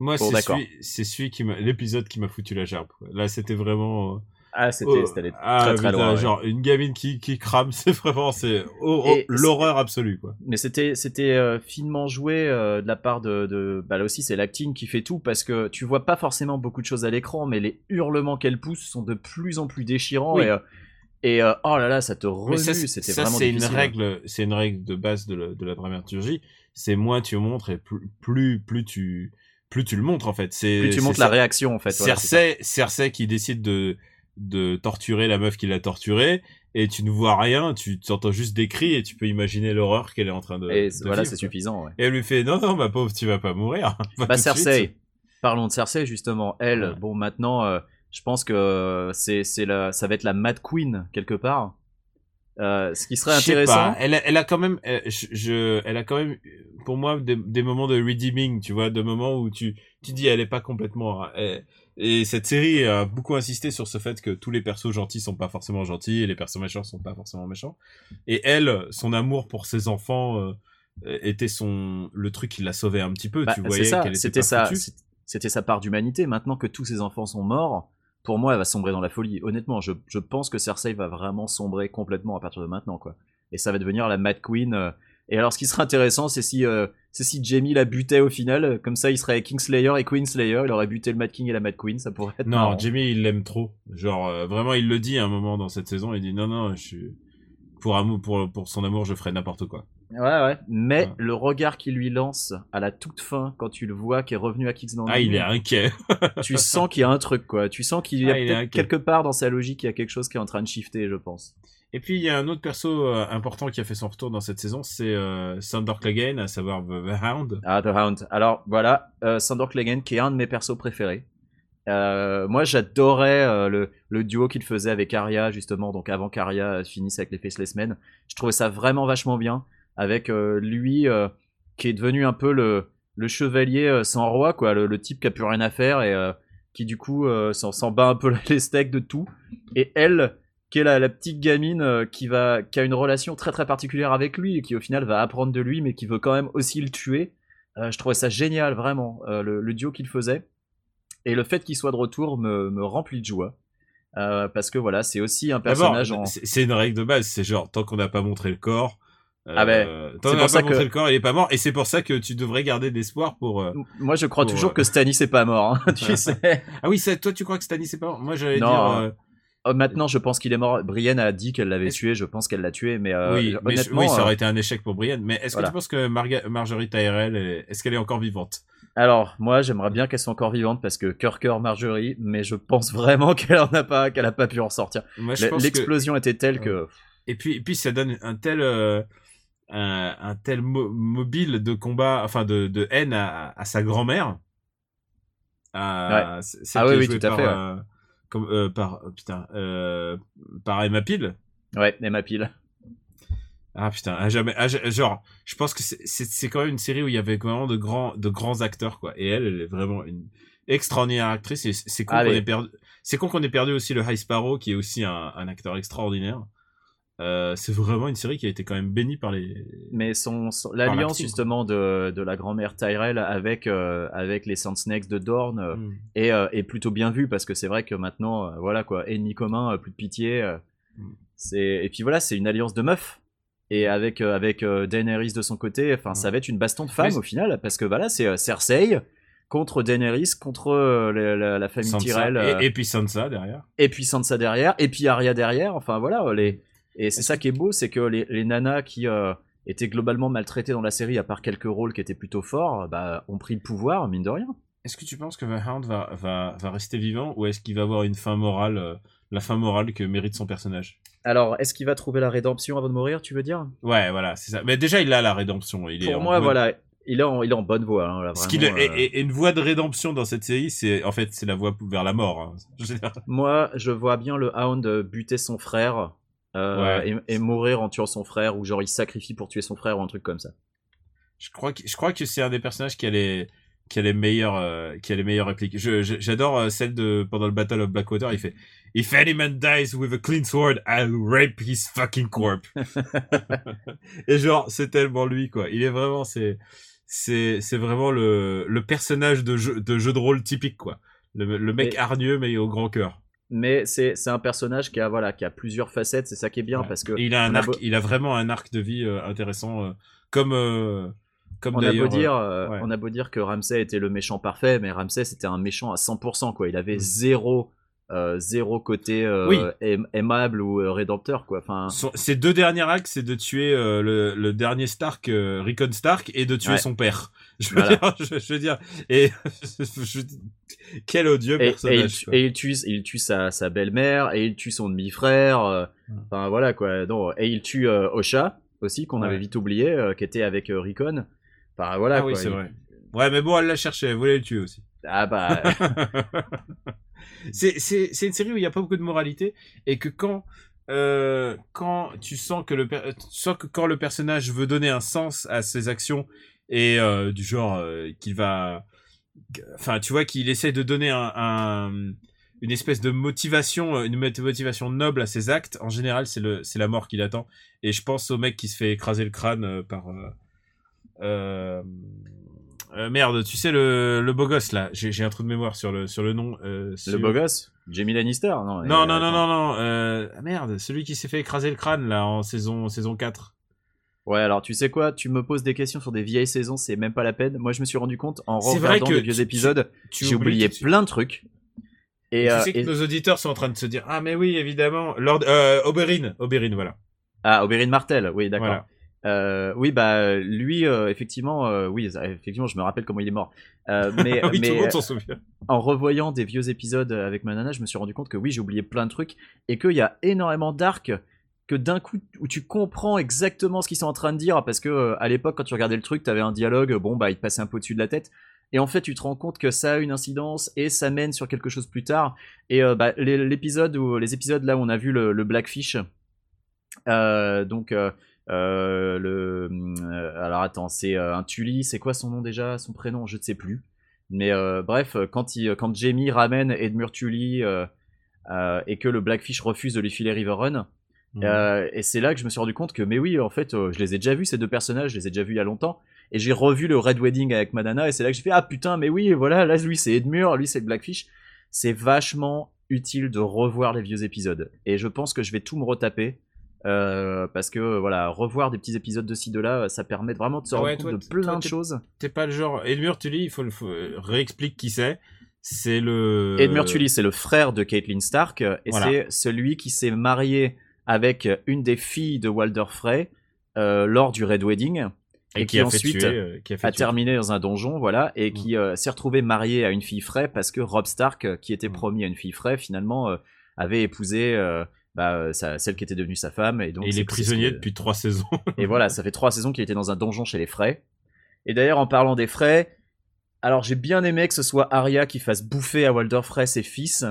Moi, Bon, c'est celui, celui qui m'a, l'épisode qui m'a foutu la gerbe. Là, c'était vraiment. Ah c'était oh, c'était ah, très très putain, loin. ouais. Genre une gamine qui qui crame, c'est vraiment c'est oh, oh, l'horreur absolue quoi. Mais c'était c'était euh, finement joué euh, de la part de, de bah là aussi c'est l'acting qui fait tout parce que tu vois pas forcément beaucoup de choses à l'écran mais les hurlements qu'elle pousse sont de plus en plus déchirants Oui. et euh, et euh, oh là là ça te remue c'était vraiment c'est une hein. règle, c'est une règle de base de la, de la dramaturgie. C'est moins tu montres et plus plus plus tu plus tu le montres en fait. C'est plus tu montres la réaction en fait. voilà. Cersei, Cersei qui décide de de torturer la meuf qui l'a torturée et tu ne vois rien, tu t'entends juste des cris et tu peux imaginer l'horreur qu'elle est en train de. et de voilà c'est suffisant. Ouais. Et elle lui fait non non ma pauvre tu vas pas mourir. Va Bah. Cersei, parlons de Cersei justement. Elle, Ouais. bon maintenant, euh, je pense que c'est c'est la, ça va être la Mad Queen quelque part. Euh, ce qui serait intéressant. pas, Elle, a, elle a quand même, euh, je, elle a quand même, pour moi, des, des moments de redeeming, tu vois, de moments où tu, tu dis, elle est pas complètement. elle- et cette série a beaucoup insisté sur ce fait que tous les persos gentils sont pas forcément gentils et les persos méchants sont pas forcément méchants. Et elle, son amour pour ses enfants euh, était son le truc qui l'a sauvée un petit peu. Bah, tu voyais ça, qu'elle était pas sa, c'était sa part d'humanité. Maintenant que tous ses enfants sont morts, pour moi, elle va sombrer dans la folie. Honnêtement, je, je pense que Cersei va vraiment sombrer complètement à partir de maintenant, quoi. Et ça va devenir la Mad Queen. euh. Et alors, ce qui serait intéressant, c'est si, euh, c'est si Jamie la butait au final. euh, Comme ça, il serait Kingslayer et Queenslayer. Il aurait buté le Mad King et la Mad Queen. Ça pourrait être Non, marrant. Jamie, il l'aime trop. Genre, euh, vraiment, il le dit à un moment dans cette saison. Il dit non, non, je suis pour amour, pour pour son amour, je ferai n'importe quoi. Ouais, ouais. Mais Ouais. le regard qu'il lui lance à la toute fin, quand tu le vois, qui est revenu à King's Ah, il est inquiet. tu sens qu'il y a un truc, quoi. Tu sens qu'il y a Ah, peut-être quelque part dans sa logique, il y a quelque chose qui est en train de shifter, je pense. Et puis il y a un autre perso euh, important qui a fait son retour dans cette saison, c'est euh, Sandor Clegane, à savoir The, The Hound. Ah, The Hound. Alors, voilà, euh, Sandor Clegane, qui est un de mes persos préférés. Moi, j'adorais le, le duo qu'il faisait avec Arya, justement, donc avant qu'Arya finisse avec les Faceless Men. Je trouvais ça vraiment vachement bien, avec euh, lui euh, qui est devenu un peu le, le chevalier euh, sans roi, quoi, le, le type qui a plus rien à faire et qui, du coup, s'en bat un peu les steaks de tout. Et elle, qui est la, la petite gamine qui, va, qui a une relation très très particulière avec lui et qui, au final, va apprendre de lui, mais qui veut quand même aussi le tuer. Euh, je trouvais ça génial, vraiment, euh, le, le duo qu'il faisait. Et le fait qu'il soit de retour me, me remplit de joie. Euh, parce que voilà, c'est aussi un personnage en. c'est une règle de base, c'est genre tant qu'on n'a pas montré le corps. Euh, Ah ben, tant c'est pour ça que- le corps, il est pas mort, et c'est pour ça que tu devrais garder de l'espoir pour. euh, Moi, je crois Pour, toujours euh, que Stannis est pas mort, hein, tu sais. Ah oui, toi tu crois que Stannis c'est pas mort? Moi j'allais dire. euh, Oh, maintenant, je pense qu'il est mort. Brienne a dit qu'elle l'avait tué. Je pense qu'elle l'a tué, mais euh, oui, mais honnêtement, oui, ça euh, aurait été un échec pour Brienne. Mais est-ce voilà. que tu penses que Marga- Marjorie Tyrell, est- est-ce qu'elle est encore vivante? Alors, moi, j'aimerais bien qu'elle soit encore vivante parce que cœur cœur Marjorie, mais je pense vraiment qu'elle en a pas, qu'elle a pas pu en sortir. Que L'explosion était telle que. et puis, et puis ça donne un tel, euh, un, un tel mo- mobile de combat, enfin de, de haine à, à sa grand-mère. À, celle Ah oui, oui, tout à fait, ouais. euh, comme, euh, par euh, putain, euh, par Emma Peel. Ouais, Emma Peel. Ah putain, à jamais, à genre, je pense que c'est- quand même une série où il y avait vraiment de grands, de grands acteurs quoi. Et elle, elle est vraiment une extraordinaire actrice. C'est con qu'on ait perdu, c'est con qu'on ait perdu aussi le High Sparrow qui est aussi un, un acteur extraordinaire. Euh, c'est vraiment une série qui a été quand même bénie par les. Mais son, son- l'alliance justement de, de la grand-mère Tyrell avec euh, avec les Sand Snakes de Dorne euh, Mm. est, euh, est plutôt bien vue parce que c'est vrai que maintenant, voilà quoi, ennemi commun, plus de pitié. euh, Mm. c'est et puis voilà, c'est une alliance de meufs. Et avec euh, avec euh, Daenerys de son côté, enfin, ça va être une baston de femmes au final parce que voilà, c'est Cersei contre Daenerys contre la, la- la famille Sansa. Tyrell Et, et puis Sansa derrière. et puis Sansa derrière, et puis Arya derrière. Enfin voilà, les... et c'est ça qui est beau, c'est que les, les nanas qui euh, étaient globalement maltraitées dans la série, à part quelques rôles qui étaient plutôt forts, bah, ont pris le pouvoir, mine de rien. Est-ce que tu penses que The Hound va, va, va rester vivant ou est-ce qu'il va avoir une fin morale, euh, la fin morale que mérite son personnage? Alors, est-ce qu'il va trouver la rédemption avant de mourir, tu veux dire? Ouais, voilà, c'est ça. Mais déjà, il a la rédemption. Il Pour moi, voilà, il est en, il est en bonne voie. hein, là, vraiment, est- euh. et, une voie de rédemption dans cette série, c'est en fait c'est la voie vers la mort. hein. Moi, je vois bien le Hound buter son frère euh, Ouais. et, et mourir en tuant son frère, ou genre il sacrifie pour tuer son frère, ou un truc comme ça. Je crois que je crois que c'est un des personnages qui a les qui a les meilleures euh, qui a les meilleures répliques. J'adore euh, celle de pendant le Battle of Blackwater. Il fait If any man dies with a clean sword, I'll rape his fucking corpse. Et genre c'est tellement lui quoi. Il est vraiment c'est c'est c'est vraiment le le personnage de jeu de jeu de rôle typique quoi. Le, le mec Et- hargneux mais au grand cœur. Mais c'est un personnage qui a, voilà, qui a plusieurs facettes, c'est ça qui est bien, Ouais. parce que Et il a un a arc, il a vraiment un arc de vie euh, intéressant, euh, comme euh, comme on a beau dire, ouais. on a beau dire que Ramsay était le méchant parfait, mais Ramsay c'était un méchant à 100%, quoi. Il avait Mm. zéro, zéro côté Oui. aimable ou rédempteur, quoi. Enfin, Son- ses deux derniers actes, c'est de tuer le, le dernier Stark, Rickon Stark, et de tuer Ouais. son père. Je veux Voilà. dire, je, je veux dire, et je- quel odieux et, et il, personnage. et il tue, il tue sa, sa belle-mère et il tue son demi-frère. euh. Enfin voilà quoi. Non, et il tue euh, Osha aussi qu'on Ouais. avait vite oublié, euh, qui était avec euh, Rickon. Enfin voilà ah oui, quoi. c'est Il- vrai. Ouais, mais bon, elle l'a cherché, elle voulait le tuer aussi. Ah bah c'est c'est c'est une série où il y a pas beaucoup de moralité et que quand euh, quand tu sens que le tu sens que quand le personnage veut donner un sens à ses actions et euh, du genre euh, qu'il va enfin tu vois qu'il essaie de donner un, un- une espèce de motivation euh, une mot- motivation noble à ses actes en général c'est le c'est la mort qui l'attend et je pense au mec qui se fait écraser le crâne par euh, merde, tu sais le, le beau gosse là, j'ai un trou de mémoire sur le sur le nom. le beau gosse, Jamie Lannister, non Non non non non non. Ah, merde, celui qui s'est fait écraser le crâne là en saison saison 4. Ouais, alors tu sais quoi, tu me poses des questions sur des vieilles saisons, c'est même pas la peine. Moi, je me suis rendu compte en regardant les vieux tu- épisodes, j'ai oublié plein de trucs. Et, tu euh, sais que et- nos auditeurs sont en train de se dire ah mais oui évidemment Lord euh, Oberyn Oberyn voilà. ah, Oberyn Martell, oui, d'accord. Voilà. Euh, oui, bah lui, euh, effectivement, oui, effectivement, je me rappelle comment il est mort. Mais oui, tout le monde s'en souvient. en revoyant des vieux épisodes avec ma nana, je me suis rendu compte que oui, j'ai oublié plein de trucs et qu'il y a énormément d'arcs que d'un coup où tu comprends exactement ce qu'ils sont en train de dire parce que euh, à l'époque quand tu regardais le truc, t'avais un dialogue, bon bah il te passait un peu au-dessus de la tête et en fait tu te rends compte que ça a une incidence et ça mène sur quelque chose plus tard et euh, bah, l'épisode où les épisodes là où on a vu le, Blackfish, euh, donc euh, le alors attends c'est un Tully, c'est quoi son nom déjà, son prénom, je ne sais plus. Mais bref, quand, il, quand Jamie ramène Edmure Tully et que le Blackfish refuse de lui filer Riverrun, Mhm. euh, et c'est là que je me suis rendu compte que, mais oui, en fait, euh, je les ai déjà vus, ces deux personnages, je les ai déjà vus il y a longtemps. Et j'ai revu le Red Wedding avec Madana, et c'est là que j'ai fait, ah putain, mais oui, voilà, là, lui, c'est Edmure, lui, c'est Blackfish. C'est vachement utile de revoir les vieux épisodes. Et je pense que je vais tout me retaper. euh, parce que voilà, revoir des petits épisodes de ci de là, ça permet vraiment de se rendre ouais, compte toi, de plein toi, de choses. T'es pas le genre Edmure Tully, il faut faut, réexplique qui c'est. c'est le. Ed Murtully, c'est le frère de Caitlyn Stark, et Voilà. c'est celui qui s'est marié avec une des filles de Walder Frey euh, lors du Red Wedding, et, et qui qui a ensuite tuer, euh, qui a terminé dans un donjon, voilà, et Mm. qui euh, s'est retrouvé marié à une fille Frey parce que Rob Stark, euh, qui était Mm. promis à une fille Frey, finalement euh, avait épousé euh, bah, euh, celle qui était devenue sa femme, et donc Et il est prisonnier que- depuis trois saisons. Et voilà, ça fait trois saisons qu'il était dans un donjon chez les Frey. Et d'ailleurs, en parlant des Frey, alors j'ai bien aimé que ce soit Arya qui fasse bouffer à Walder Frey ses fils,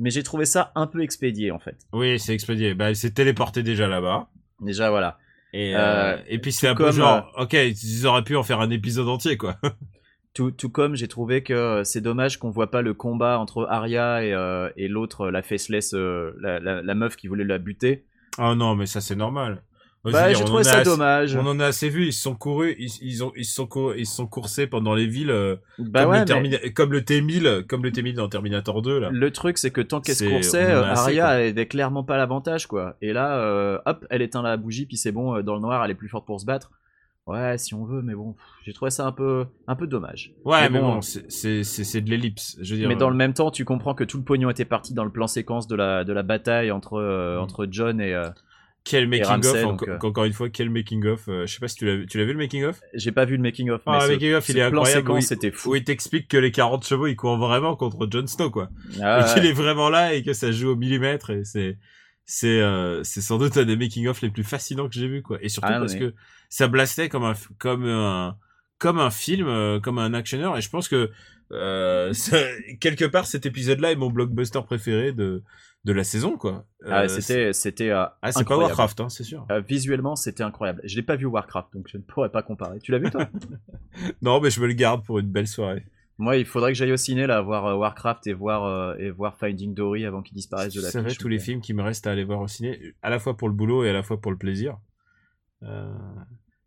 mais j'ai trouvé ça un peu expédié en fait. oui, c'est expédié. Bah, il s'est téléporté déjà là-bas. Déjà, voilà. Et, Euh, euh, et puis c'est un peu genre, ok, ils auraient pu en faire un épisode entier, quoi. Tout, tout comme j'ai trouvé que euh, c'est dommage qu'on voit pas le combat entre Arya et, euh, et l'autre, la faceless, euh, la, la- la meuf qui voulait la buter. Ah non, mais ça c'est normal. Bah, j'ai on trouvé ça assez- dommage. On en a assez vu, ils se sont courus, ils, ils ont, ils se sont, cour- ils sont coursés pendant les villes, euh, Bah comme, ouais, le mais comme le T1000, comme le T1000 dans Terminator 2, là. le truc c'est que tant qu'elle se coursait, on en a euh, assez, Arya quoi. avait clairement pas l'avantage quoi. Et là, euh, hop, elle éteint la bougie puis c'est bon, euh, dans le noir, elle est plus forte pour se battre. Ouais, si on veut, mais bon, j'ai trouvé ça un peu, un peu dommage. Ouais, mais, mais bon, bon, c'est- de l'ellipse. Je veux dire, Mais dans le même temps, tu comprends que tout le pognon était parti dans le plan séquence de la, de la bataille entre, euh, Mm. entre John et. euh, quel making Ramsay, of, donc, euh. encore une fois, quel making of. euh, je sais pas si tu l'as vu, tu l'as vu le making of? J'ai pas vu le making of. Ah, mais le ce- making-of, ce il est incroyable, c'était fou. Où il t'explique que les 40 chevaux, ils courent vraiment contre Jon Snow, quoi. Ah, et qu'il ouais. est vraiment là et que ça joue au millimètre et c'est c'est euh, c'est sans doute un des making of les plus fascinants que j'ai vu quoi et surtout Ah, parce que ça blastait comme un comme un comme un film euh, comme un actionneur et je pense que euh, ça- quelque part cet épisode là est mon blockbuster préféré de de la saison quoi Ah, Euh, c'était, c'était euh, ah c'est pas. Warcraft hein, c'est sûr Euh, visuellement, c'était incroyable. Je l'ai pas vu Warcraft, donc je ne pourrais pas comparer. Tu l'as vu toi? Non mais je me le garde pour une belle soirée Moi, il faudrait que j'aille au ciné là voir Warcraft et voir et voir Finding Dory avant qu'il disparaisse de la c'est vrai tous les films qui me restent à aller voir au ciné à la fois pour le boulot et à la fois pour le plaisir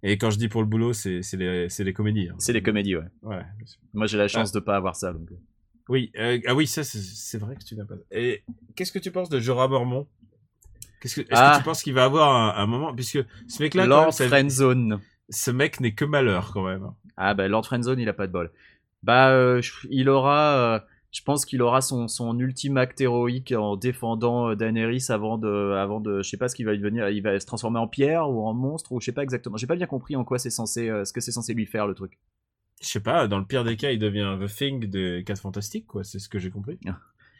et quand je dis pour le boulot c'est les les comédies hein. C'est des comédies, ouais. ouais. Moi, j'ai la chance de pas avoir ça. Donc... Oui, euh, ah oui, ça c'est- vrai que tu n'as pas. Et qu'est-ce que tu penses de Jorah Mormont? Qu'est-ce que est-ce Ah. que tu penses qu'il va avoir un, un moment? Puisque ce mec-là, Lord ça- Friendzone. ce mec n'est que malheur quand même. Ah bah Lord Friendzone, il a pas de bol. Bah, euh, il aura, euh, je pense qu'il aura son, son ultime acte héroïque en défendant Daenerys avant de, avant de, je sais pas ce qu'il va devenir, il va se transformer en pierre ou en monstre ou je sais pas exactement. J'ai pas bien compris en quoi c'est censé, ce que c'est censé lui faire le truc. Je sais pas, dans le pire des cas, il devient The Thing de 4 Fantastiques, quoi. C'est ce que j'ai compris.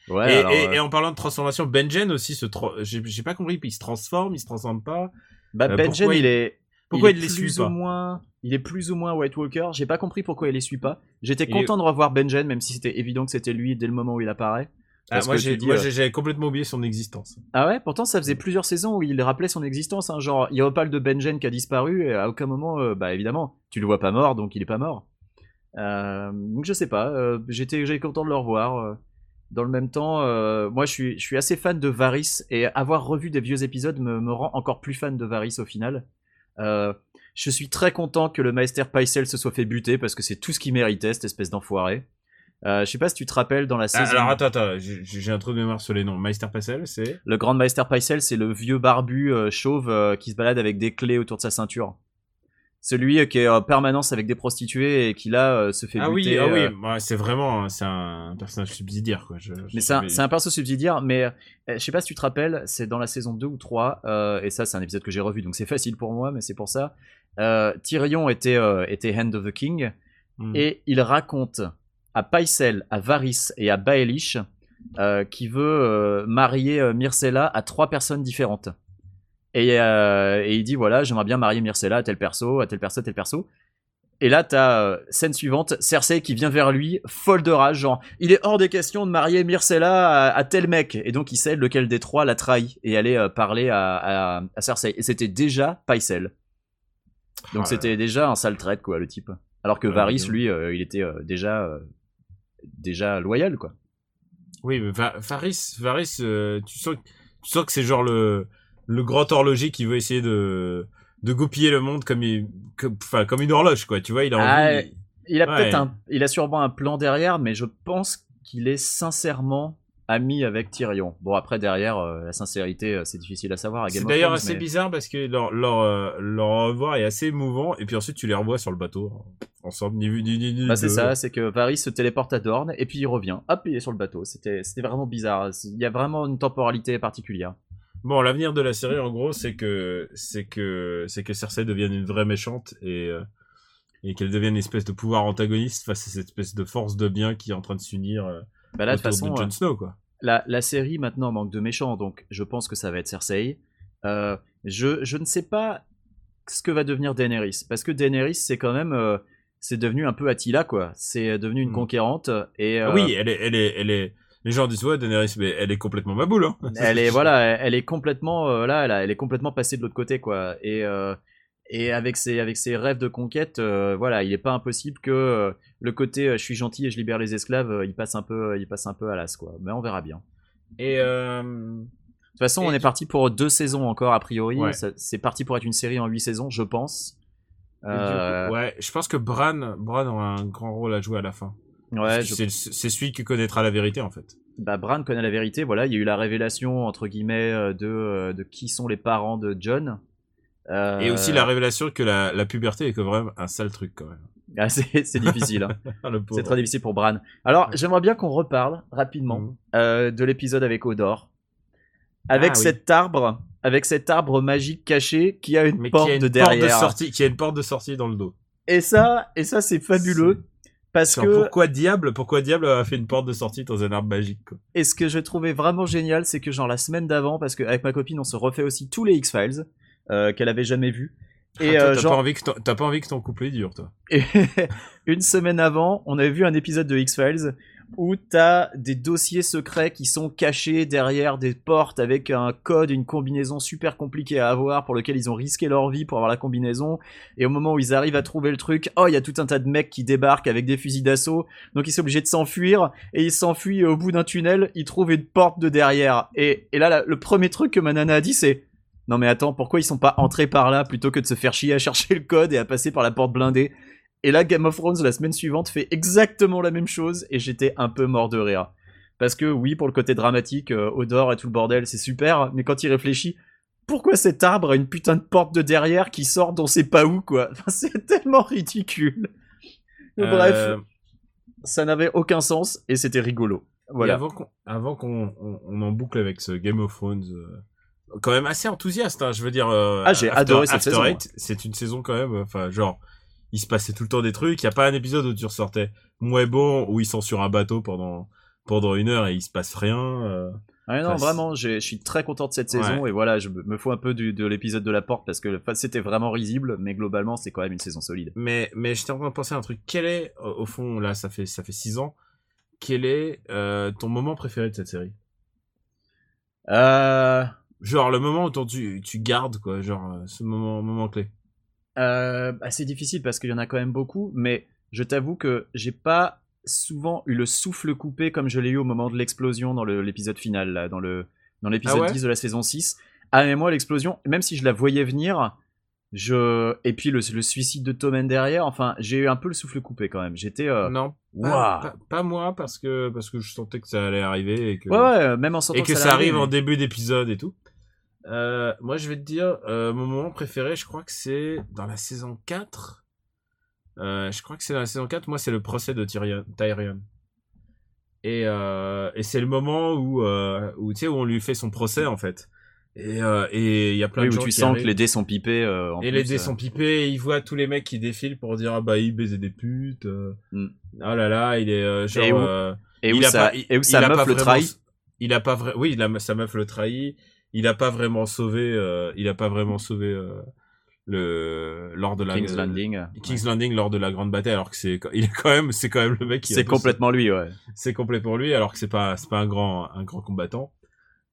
Ouais. et, alors, et- euh, et en parlant de transformation, Benjen aussi se. tra- J'ai pas compris, il se transforme, il se transforme pas. bah, euh, Benjen, il, il- est, pourquoi il, les plus suit ou pas moins, il est plus ou moins White Walker. J'ai pas compris pourquoi il les suit pas. J'étais content de revoir Benjen, même si c'était évident que c'était lui dès le moment où il apparaît. Ah, moi, euh, j'avais complètement oublié son existence. Ah ouais, pourtant ça faisait plusieurs saisons où il rappelait son existence. Hein, genre, il reparle de Benjen qui a disparu et à aucun moment, bah évidemment, tu le vois pas mort, donc il est pas mort. Euh, donc je sais pas, euh, j'étais j'étais content de le revoir. euh. Dans le même temps, moi je suis, je suis assez fan de Varys et avoir revu des vieux épisodes me, me rend encore plus fan de Varys au final. Je suis très content que le Maester Pycelle se soit fait buter parce que c'est tout ce qu'il méritait, cette espèce d'enfoiré. Euh, je sais pas si tu te rappelles dans la Ah, saison. alors attends, attends, j'ai un trou de mémoire sur les noms. Meister c'est? Le Grand Meister Pycelle, c'est le vieux barbu euh, chauve euh, qui se balade avec des clés autour de sa ceinture. Celui euh, qui est en permanence avec des prostituées et qui là euh, se fait Ah oui, ah oui, euh, ouais, c'est vraiment, c'est un personnage subsidiaire, quoi. Je- je- Mais c'est un, un perso subsidiaire, mais je sais pas si tu te rappelles, c'est dans la saison 2 ou 3, euh, et ça c'est un épisode que j'ai revu, donc c'est facile pour moi, mais c'est pour ça. Euh, Tyrion était, euh, était Hand of the King, Hmm. et il raconte à Pycelle, à Varys et à Baelish qu'il veut marier Myrcella à trois personnes différentes. Et, euh, et il dit voilà, j'aimerais bien marier Myrcella à tel perso, à tel perso, à tel perso. Et là, t'as euh, scène suivante, Cersei qui vient vers lui, folle de rage, genre il est hors des questions de marier Myrcella à, à tel mec. Et donc il sait lequel des trois l'a trahi et allait euh, parler à, à, à Cersei. Et c'était déjà Pycelle. Donc Ah, c'était déjà un sale traite quoi, le type. Alors que Varys, lui, il était déjà déjà loyal quoi. Oui, mais Va- Varys, Varys, tu sens, tu sens que c'est genre le, le grand horloger qui veut essayer de, de goupiller le monde comme, il, comme, enfin, comme une horloge, quoi. Tu vois, il a Ah. Il a Ouais. peut-être un, il a sûrement un plan derrière, mais je pense qu'il est sincèrement ami avec Tyrion. Bon après derrière, euh, la sincérité, euh, c'est difficile à savoir. C'est d'ailleurs assez mais- bizarre parce que leur, leur, euh, leur revoir est assez émouvant et puis ensuite tu les revois sur le bateau. ensemble, ni vu ni ni ni. Bah c'est ça, c'est que Varys se téléporte à Dorne et puis il revient. Hop, il est sur le bateau. C'était c'était vraiment bizarre. Il y a vraiment une temporalité particulière. Bon, l'avenir de la série, en gros, c'est que c'est que c'est que Cersei devienne une vraie méchante et euh, et qu'elle devienne une espèce de pouvoir antagoniste face à cette espèce de force de bien qui est en train de s'unir euh, Bah là de toute autour façon, de Jon euh, Snow, quoi. la, la série maintenant manque de méchants, donc je pense que ça va être Cersei. Euh, je, je ne sais pas ce que va devenir Daenerys, parce que Daenerys c'est quand même c'est devenu un peu Attila quoi. C'est devenu une Hmm. conquérante et Oui, elle est elle est elle est. Les gens disent ouais, Daenerys, mais elle est complètement ma boule. Hein. elle est voilà, elle, est complètement euh, là, elle, a- elle est complètement passée de l'autre côté quoi. Et euh, et avec ses avec ses rêves de conquête, euh, voilà, il n'est pas impossible que le côté je suis gentil et je libère les esclaves, il passe un peu il passe un peu à l'as quoi. Mais on verra bien. Et De toute façon, Et on est parti pour deux saisons encore, a priori. Ouais. C'est parti pour être une série en huit saisons, je pense. coup, ouais, je pense que Bran, Bran aura un grand rôle à jouer à la fin. Ouais, je- c'est celui qui connaîtra la vérité en fait. bah, Bran connaît la vérité. Voilà, il y a eu la révélation, entre guillemets, euh, de, euh, de qui sont les parents de John. Euh, Et aussi la révélation que la, la puberté est quand même un sale truc quand même. ah, c'est difficile. hein. Ah, c'est très difficile pour Bran. Alors, j'aimerais bien qu'on reparle rapidement euh, de l'épisode avec Odor. Avec Ah, oui. cet arbre, avec cet arbre magique caché qui a une Mais porte qui a une de porte de derrière. sortie, qui a une porte de sortie dans le dos. Et ça, et ça c'est fabuleux. Parce que pourquoi diable, pourquoi diable a fait une porte de sortie dans un arbre magique quoi? Et ce que j'ai trouvé vraiment génial, c'est que genre la semaine d'avant, parce qu'avec ma copine, on se refait aussi tous les X-Files euh, qu'elle avait jamais vus. Et Ah, toi, euh, t'as genre, pas envie que t'as pas envie que ton couple est dur, toi. et une semaine avant, on avait vu un épisode de X-Files où t'as des dossiers secrets qui sont cachés derrière des portes avec un code, une combinaison super compliquée à avoir pour lequel ils ont risqué leur vie pour avoir la combinaison. Et au moment où ils arrivent à trouver le truc, oh, il y a tout un tas de mecs qui débarquent avec des fusils d'assaut. Donc ils sont obligés de s'enfuir et ils s'enfuient au bout d'un tunnel, ils trouvent une porte de derrière. Et, et là, le premier truc que ma nana a dit, c'est non mais attends, pourquoi ils sont pas entrés par là plutôt que de se faire chier à chercher le code et à passer par la porte blindée? Et là, Game of Thrones, la semaine suivante, fait exactement la même chose et j'étais un peu mort de rire. Parce que oui, pour le côté dramatique, euh, Odor et tout le bordel, c'est super, mais quand il réfléchit, pourquoi cet arbre a une putain de porte de derrière qui sort d'on sait pas où, quoi? Enfin, C'est tellement ridicule. Mais Bref, Euh, ça n'avait aucun sens et c'était rigolo. et Voilà. avant qu'on avant qu'on on, on en boucle avec ce Game of Thrones, euh, quand même assez enthousiaste, hein, je veux dire. euh, Ah, j'ai adoré cette After saison, C'est une saison quand même, enfin genre, il se passait tout le temps des trucs. Il y a pas un épisode où tu ressortais moins bon où ils sont sur un bateau pendant pendant une heure et il se passe rien. euh. Ouais, non, Enfin, vraiment, je suis très content de cette saison Ouais. et voilà, je me fous un peu du, de l'épisode de la porte parce que c'était vraiment risible, mais globalement, c'est quand même une saison solide. Mais mais j'étais en train de penser à un truc. Quel est au fond là, ça fait ça fait six ans. Quel est euh, ton moment préféré de cette série? Euh, Genre le moment où tu, tu gardes quoi, genre ce moment moment clé. Euh, bah, c'est difficile parce qu'il y en a quand même beaucoup, mais je t'avoue que j'ai pas souvent eu le souffle coupé comme je l'ai eu au moment de l'explosion dans le- l'épisode final, là, dans le dans l'épisode Ah ouais? 10 de la saison 6. Ah mais moi l'explosion, même si je la voyais venir, je et puis le, le suicide de Tommen derrière, enfin j'ai eu un peu le souffle coupé quand même. J'étais euh, Non, pas, pas, pas moi parce que parce que je sentais que ça allait arriver et que Ouais ouais, même en sentant et que, ça, arrive mais- en début d'épisode et tout. Euh, moi je vais te dire euh, mon moment préféré, je crois que c'est dans la saison 4. Euh, je crois que c'est dans la saison 4, moi c'est le procès de Tyrion. Tyrion. Et, et c'est le moment où, où, tu sais, où on lui fait son procès en fait. Et il y a plein Oui, de où gens tu qui sens arrivent. que les dés sont pipés. en Et plus, les dés sont pipés, et il voit tous les mecs qui défilent pour dire ah bah il baisait des putes. Mm. Ah là là, il est genre. Et où- Et où, il a ça, pas- il- et où il sa a meuf pas le vraiment- trahit. Il a pas vrai. Oui, il a, sa meuf le trahit. Il a pas vraiment sauvé. euh, il a pas vraiment sauvé euh, le lors de la King's Landing. King's Landing lors de la grande bataille alors que c'est il est quand même c'est quand même le mec qui a C'est complètement lui, ouais. c'est complètement lui alors que c'est pas c'est pas un grand un grand combattant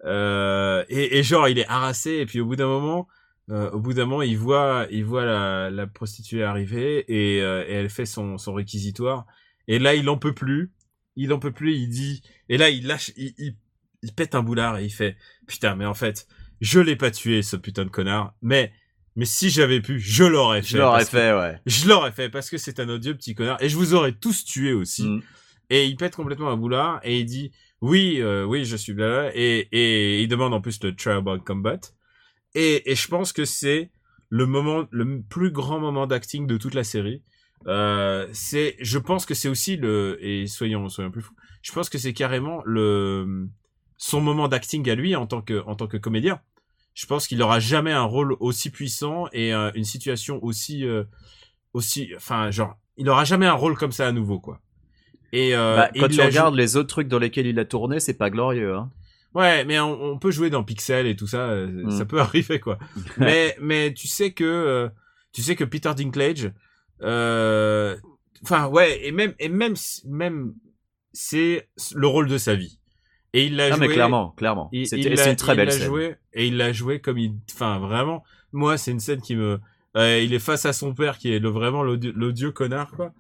euh, et, et genre il est harassé et puis au bout d'un moment euh, au bout d'un moment il voit il voit la, la prostituée arriver et, euh, et elle fait son son réquisitoire et là il en peut plus il en peut plus il dit et là il lâche il, il, il pète un boulard et il fait putain mais en fait je l'ai pas tué ce putain de connard mais mais si j'avais pu je l'aurais fait Je l'aurais que- fait, ouais. je l'aurais fait parce que c'est un odieux petit connard et je vous aurais tous tués aussi Mm. et il pète complètement un boulard et il dit oui, euh, oui, je suis là. Et, et il demande en plus le Tribal Combat. Et, et je pense que c'est le moment, le plus grand moment d'acting de toute la série Euh, c'est, je pense que c'est aussi le, et soyons, soyons plus fous, je pense que c'est carrément le, son moment d'acting à lui en tant que, en tant que comédien. Je pense qu'il aura jamais un rôle aussi puissant et euh, une situation aussi, euh, aussi, enfin, genre, il aura jamais un rôle comme ça à nouveau, quoi. Et, euh, Bah, quand tu regardes les autres trucs dans lesquels il a tourné, c'est pas glorieux. Hein. Ouais, mais on, on peut jouer dans Pixel et tout ça, euh, Mm. ça peut arriver quoi. mais mais tu sais que euh, tu sais que Peter Dinklage, euh, enfin ouais, et même et même même c'est le rôle de sa vie. Et il l'a Ah, joué. mais clairement, clairement. C'est une très il belle l'a scène. joué et il l'a joué comme il, enfin vraiment. Moi, c'est une scène qui me, euh, il est face à son père qui est le vraiment l'odieux connard quoi.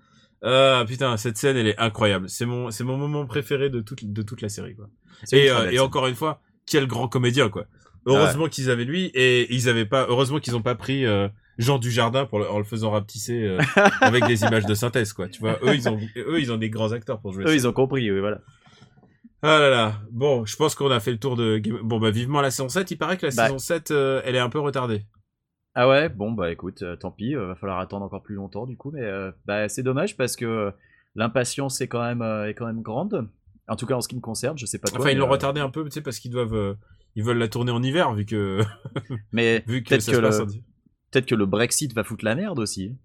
Ah putain, cette scène elle est incroyable. C'est mon c'est mon moment préféré de toute de toute la série quoi. Et, euh, et encore une fois, quel grand comédien quoi. Heureusement qu'ils avaient lui et ils avaient pas. Heureusement qu'ils ont pas pris euh, Jean Dujardin pour le, en le faisant rapetisser euh, avec des images de synthèse quoi. Tu vois, eux ils ont eux ils ont des grands acteurs pour jouer. Eux, ça. ils ont compris, oui, voilà. Ah là là. Bon, je pense qu'on a fait le tour de Game... bon bah vivement la saison 7. Il paraît que la Bah. saison 7 euh, elle est un peu retardée. Ah ouais, bon bah écoute, euh, tant pis, euh, va falloir attendre encore plus longtemps du coup, mais euh, bah c'est dommage parce que l'impatience est quand même est quand même grande. En tout cas en ce qui me concerne, je sais pas toi. Enfin ils l'ont retardé un peu, tu sais, parce qu'ils doivent ils veulent la tourner en hiver vu que Mais vu que peut-être ça que, se passe le... en... peut-être que le Brexit va foutre la merde aussi.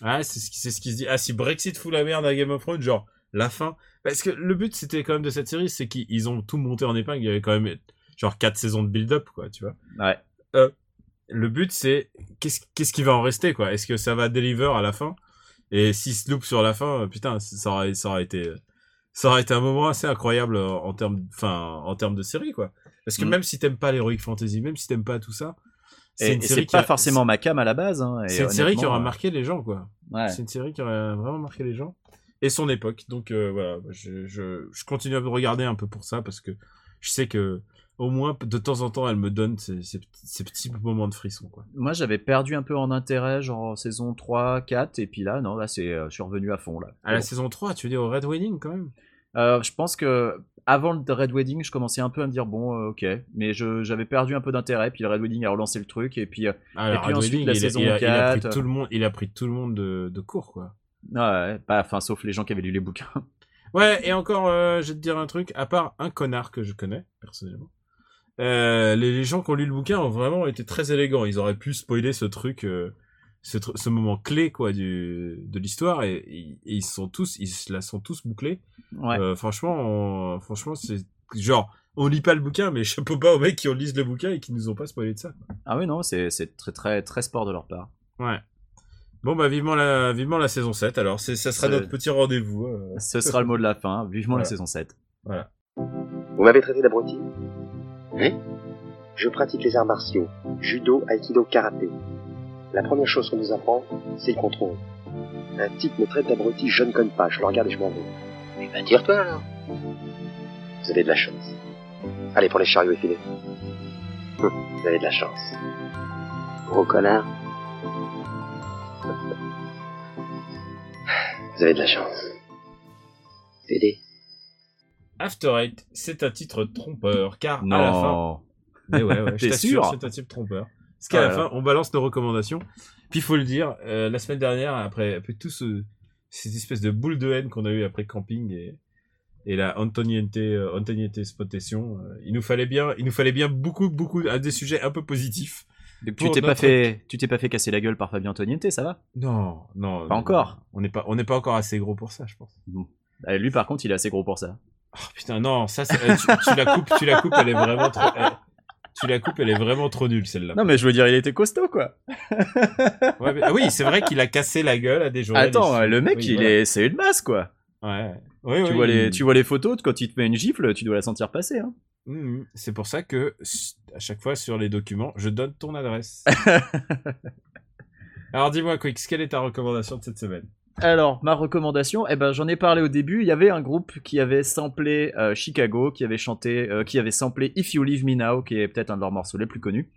Ah, c'est ce qui ce qui se dit. Ah, si Brexit fout la merde à Game of Thrones, genre la fin. Parce que le but c'était quand même de cette série, c'est qu'ils ont tout monté en épingle. Il y avait quand même genre quatre saisons de build-up, quoi, tu vois. Ouais. Le but c'est qu'est-ce qu'est-ce qui va en rester, quoi? Est-ce que ça va deliver à la fin? Et s'ils se loupent sur la fin, euh, putain, ça aurait ça aurait été ça aurait été un moment assez incroyable euh, en termes enfin en termes de série, quoi. Parce que Mm. même si t'aimes pas l'heroic fantasy, même si t'aimes pas tout ça, Et, une série c'est qui pas a- forcément ma cam à la base. Hein, C'est une série qui aura euh, marqué les gens, quoi. Ouais. C'est une série qui aurait vraiment marqué les gens et son époque. Donc euh, voilà, je, je, je continue à me regarder un peu pour ça parce que je sais que au moins de temps en temps elle me donne ces, ces, petits- ces petits moments de frisson quoi. Moi j'avais perdu un peu en intérêt, genre en saison 3, 4, et puis là, non, là c'est euh, je suis revenu à fond là. À la Bon. saison 3, tu veux dire au Red Wedding quand même? Euh, je pense que avant le Red Wedding, je commençais un peu à me dire bon, euh, ok, mais je- j'avais perdu un peu d'intérêt. Puis le Red Wedding a relancé le truc, et puis ah, Et puis Red ensuite, Wedding, la il, a- saison il a, il a pris 4. tout le monde, il a pris tout le monde de, de court quoi. Ouais, pas, enfin sauf les gens qui avaient lu les bouquins. Ouais, et encore, euh, je vais te dire un truc, à part un connard que je connais, personnellement, euh, les, les gens qui ont lu le bouquin ont vraiment été très élégants. Ils auraient pu spoiler ce truc, euh, ce, tr- ce moment clé, quoi, du, de l'histoire, et, et- et ils sont tous, ils se la sont tous bouclés. Ouais. Franchement, on- franchement, c'est genre, on lit pas le bouquin, mais chapeau pas aux mecs qui ont lisent le bouquin et qui nous ont pas spoilé de ça. quoi. Ah oui, non, c'est c'est très très très sport de leur part. Ouais. Bon, bah, vivement la, vivement la saison 7, alors, c'est, ça sera C'est- notre petit rendez-vous. euh. Ce sera le mot de la fin. Vivement la Voilà. saison 7. Vous m'avez traité d'abruti? Oui. Je pratique les arts martiaux, judo, aikido, karaté. La première chose qu'on nous apprend, c'est le contrôle. Un type me traite d'abruti, je ne connais pas, je le regarde et je m'en vais. Eh ben tire-toi alors. Vous avez de la chance. Allez pour les chariots effilés. Vous avez de la chance. Gros connard. Vous avez de la chance. Aider. After Eight, c'est un titre trompeur, car à la fin, Non. Mais ouais, ouais, je t'assure, sûr c'est un type trompeur. Parce qu'à Ah la là fin, on balance nos recommandations. Puis il faut le dire, euh, la semaine dernière, après, après tout ce, cette espèce de boule de haine qu'on a eu après camping et, et la Antoniente, euh, Antoniente Spotation, euh, il nous fallait bien, il nous fallait bien beaucoup, beaucoup, à des sujets un peu positifs. Tu t'es pas fait, tu t'es pas fait casser la gueule par Fabien Antoniente, ça va? Non, non. Pas non, encore. On n'est pas, on n'est pas encore assez gros pour ça, je pense. Euh, Lui par contre, il est assez gros pour ça. Oh, putain, non, ça, c'est- euh, tu, tu la coupes, tu la coupes, elle est vraiment trop, elle- tu la coupes, elle est vraiment trop nulle, celle-là. Non mais je veux dire, il était costaud quoi. Ouais, mais- ah oui, c'est vrai qu'il a cassé la gueule à des journalistes. Attends, le mec, Oui, il voilà. est, c'est une masse quoi. Ouais. Oui, Tu oui, vois les, tu vois les photos de quand il te met une gifle, tu dois la sentir passer. Hein. Mhm. C'est pour ça que à chaque fois sur les documents, je donne ton adresse. Alors dis-moi, Quix, quelle est ta recommandation de cette semaine? Alors, ma recommandation, eh ben, j'en ai parlé au début. Il y avait un groupe qui avait samplé euh, Chicago, qui avait chanté, euh, qui avait samplé If You Leave Me Now, qui est peut-être un de leurs morceaux les plus connus.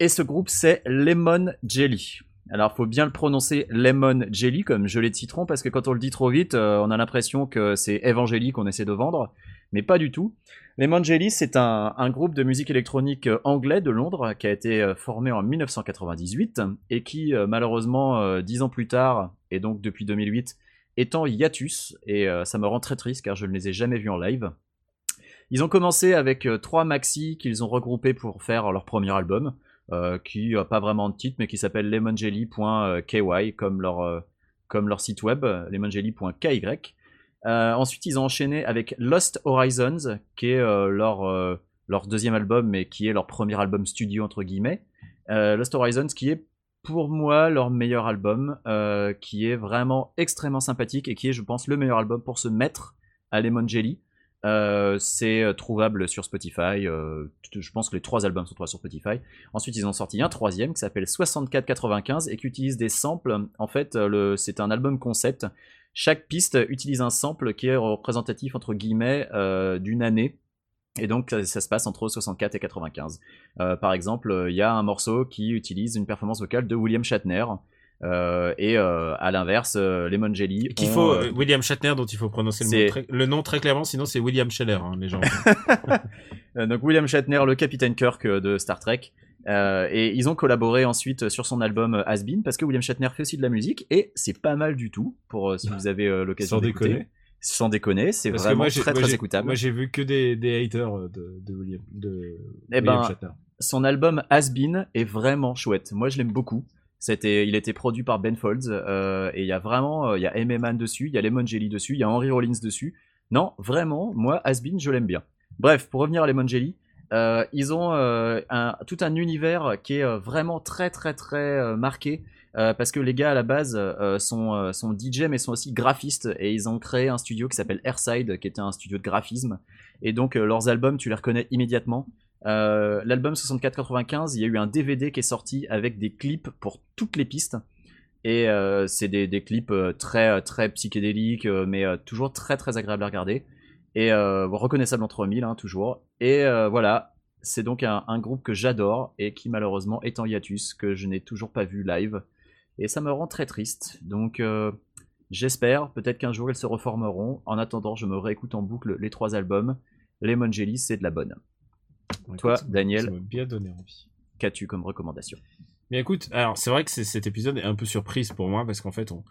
Et ce groupe, c'est Lemon Jelly. Alors, faut bien le prononcer lemon jelly comme gelée de citron parce que quand on le dit trop vite, euh, on a l'impression que c'est Evangélie qu'on essaie de vendre, mais pas du tout. Lemon Jelly, c'est un, groupe de musique électronique euh, anglais de Londres qui a été euh, formé en 1998 et qui, euh, malheureusement, dix ans plus tard, et donc depuis 2008, est en hiatus. Et ça me rend très triste car je ne les ai jamais vus en live. Ils ont commencé avec trois maxi qu'ils ont regroupés pour faire leur premier album, qui n'a pas vraiment de titre, mais qui s'appelle lemonjelly.ky, comme leur, comme leur site web, lemonjelly.ky. Euh, ensuite, ils ont enchaîné avec Lost Horizons, qui est euh, leur, euh, leur deuxième album, mais qui est leur premier album studio, entre guillemets. Lost Horizons, qui est pour moi leur meilleur album, qui est vraiment extrêmement sympathique et qui est, je pense, le meilleur album pour se mettre à Lemon Jelly. C'est trouvable sur Spotify. je pense que les trois albums sont trouvables sur Spotify. Ensuite, ils ont sorti un troisième qui s'appelle 6495 et qui utilise des samples. En fait, c'est un album concept. Chaque piste utilise un sample qui est représentatif entre guillemets euh, d'une année. Et donc ça, ça se passe entre 64 et 95. Euh, par exemple, euh, il y a un morceau qui utilise une performance vocale de William Shatner. Euh, et euh, à l'inverse, euh, Lemon Jelly. Qu'il faut, euh, euh, William Shatner, dont il faut prononcer le, mot très- le nom très clairement, sinon c'est William Scheller, hein, les gens. Donc William Shatner, le capitaine Kirk de Star Trek. Euh, et ils ont collaboré ensuite sur son album euh, Has Been parce que William Shatner fait aussi de la musique et c'est pas mal du tout pour euh, si vous avez euh, l'occasion Sans d'écouter. déconner. Sans déconner, c'est vraiment moi, très moi, très écoutable. Moi, j'ai vu que des, des haters euh, de, de William, de Eh William ben, Shatner. son album Has Been est vraiment chouette. Moi, je l'aime beaucoup. C'était, il été produit par Ben Folds euh, et il y a vraiment, euh, il y a M. Man dessus, il y a Lemon Jelly dessus, il y a Henry Rollins dessus. Non, vraiment, moi, Has Been, je l'aime bien. Bref, pour revenir à Lemon Jelly, euh, ils ont euh, tout un univers qui est euh, vraiment très très très marqué parce que les gars à la base sont, sont DJ mais sont aussi graphistes et ils ont créé un studio qui s'appelle Airside qui était un studio de graphisme et donc leurs albums tu les reconnais immédiatement. L'album 64-95, il y a eu un DVD qui est sorti avec des clips pour toutes les pistes. Et c'est des, des clips très très psychédéliques, mais toujours très très agréables à regarder. Et euh, reconnaissable entre mille, hein, toujours. Et euh, voilà, c'est donc un, un groupe que j'adore et qui malheureusement est en hiatus, que je n'ai toujours pas vu live. Et ça me rend très triste. Donc euh, j'espère, peut-être qu'un jour ils se reformeront. En attendant, je me réécoute en boucle les trois albums. Lemon Jelly, c'est de la bonne. Toi, Daniel. Bien donné envie. Qu'as-tu comme recommandation? Mais écoute, alors c'est vrai que cet épisode est un peu surprise pour moi parce qu'en fait on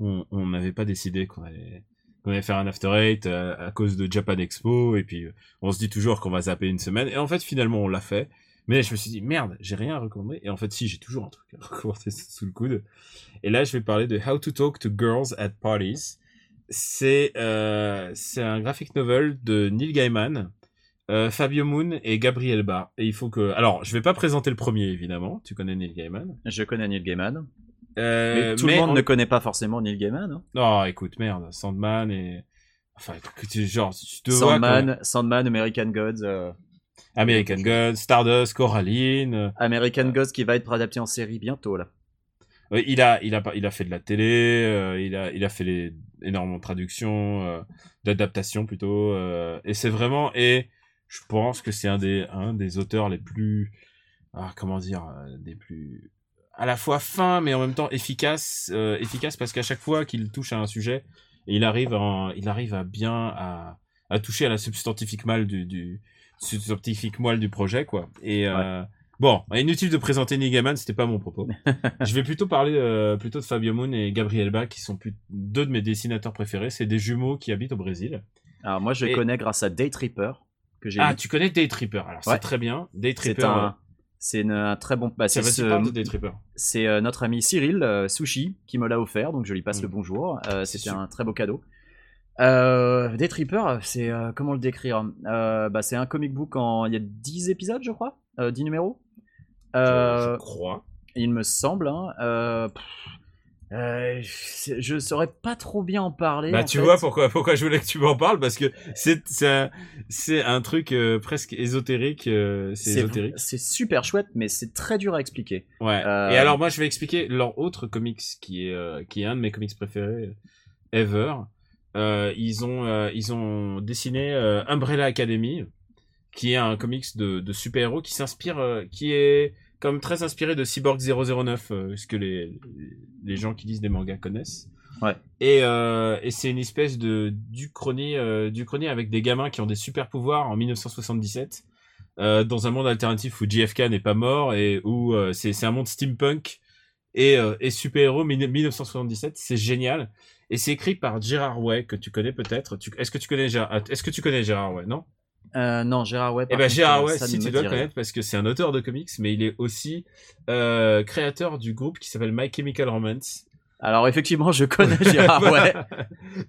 on on n'avait pas décidé qu'on allait qu'on allait faire un after eight euh, à, cause de Japan Expo et puis euh, on se dit toujours qu'on va zapper une semaine et en fait finalement on l'a fait. Mais je me suis dit merde, j'ai rien à recommander et en fait si j'ai toujours un truc à recommander sous le coude. Et là je vais parler de How to Talk to Girls at Parties. C'est euh, c'est un graphic novel de Neil Gaiman. Fabio Moon et Gabriel Bar. Et il faut que. Alors, je vais pas présenter le premier, évidemment. Tu connais Neil Gaiman? Je connais Neil Gaiman. Euh, mais tout le monde on- ne connaît pas forcément Neil Gaiman. hein. Non, écoute, merde, Sandman et. Enfin, genre, tu te vois. Sandman, Sandman, American Gods. euh. American Gods, Stardust, Coraline. euh, American Gods qui va être adapté en série bientôt là. il a, il a, il a fait de la télé. il a, il a fait les énormément de traductions, d'adaptations plutôt. et c'est vraiment. Et je pense que c'est un des, un des auteurs les plus. Ah, comment dire, des plus à la fois fin mais en même temps efficace euh, efficace parce qu'à chaque fois qu'il touche à un sujet il arrive en, il arrive à bien à, à toucher à la substantifique mal du, du substantifique moelle du projet quoi. Et euh, bon inutile de présenter Neil Gaiman c'était pas mon propos. Je vais plutôt parler euh, plutôt de Fabio Moon et Gabriel Bach qui sont plus, deux de mes dessinateurs préférés. C'est des jumeaux qui habitent au Brésil. Alors moi je les Et- connais grâce à Day Tripper que j'ai ah lu. tu connais Day Tripper alors Ouais. c'est très bien. Day C'est Tripper c'est un très bon. Bah, c'est ce- euh, notre ami Cyril euh, Sushi qui me l'a offert, donc je lui passe Mm. le bonjour. Euh, C'est C'était un très beau cadeau. Euh, Day Tripper, c'est euh, comment le décrire? Bah, C'est un comic book en il y a 10 épisodes, je crois, euh, 10 numéros. Je crois il me semble. Hein. Pff, euh, je saurais pas trop bien en parler. Bah en tu fait. vois pourquoi pourquoi je voulais que tu m'en parles parce que c'est c'est un, c'est un truc euh, presque ésotérique euh, c'est c'est ésotérique c'est super chouette, mais c'est très dur à expliquer. ouais Euh, et alors moi je vais expliquer leur autre comics qui est euh, qui est un de mes comics préférés euh, ever Euh, ils ont euh, ils ont dessiné euh, Umbrella Academy qui est un comics de, de super héros qui s'inspire euh, qui est comme très inspiré de Cyborg 009, euh, ce que les, les gens qui lisent des mangas connaissent. Ouais. Et, euh, et c'est une espèce de d'Uchronie euh, d'Uchronie avec des gamins qui ont des super pouvoirs en 1977 euh, dans un monde alternatif où JFK n'est pas mort et où euh, c'est un monde steampunk et, et super-héros 1977, c'est génial. Et c'est écrit par Gérard Way que tu connais peut-être. Est-ce que tu connais Gérard Est-ce que tu connais Gérard Way Non? Euh, non, Gérard Way. eh ben Gérard euh, Way, si tu dois le connaître parce que c'est un auteur de comics, mais il est aussi euh, créateur du groupe qui s'appelle My Chemical Romance. Alors effectivement, je connais Gérard Way.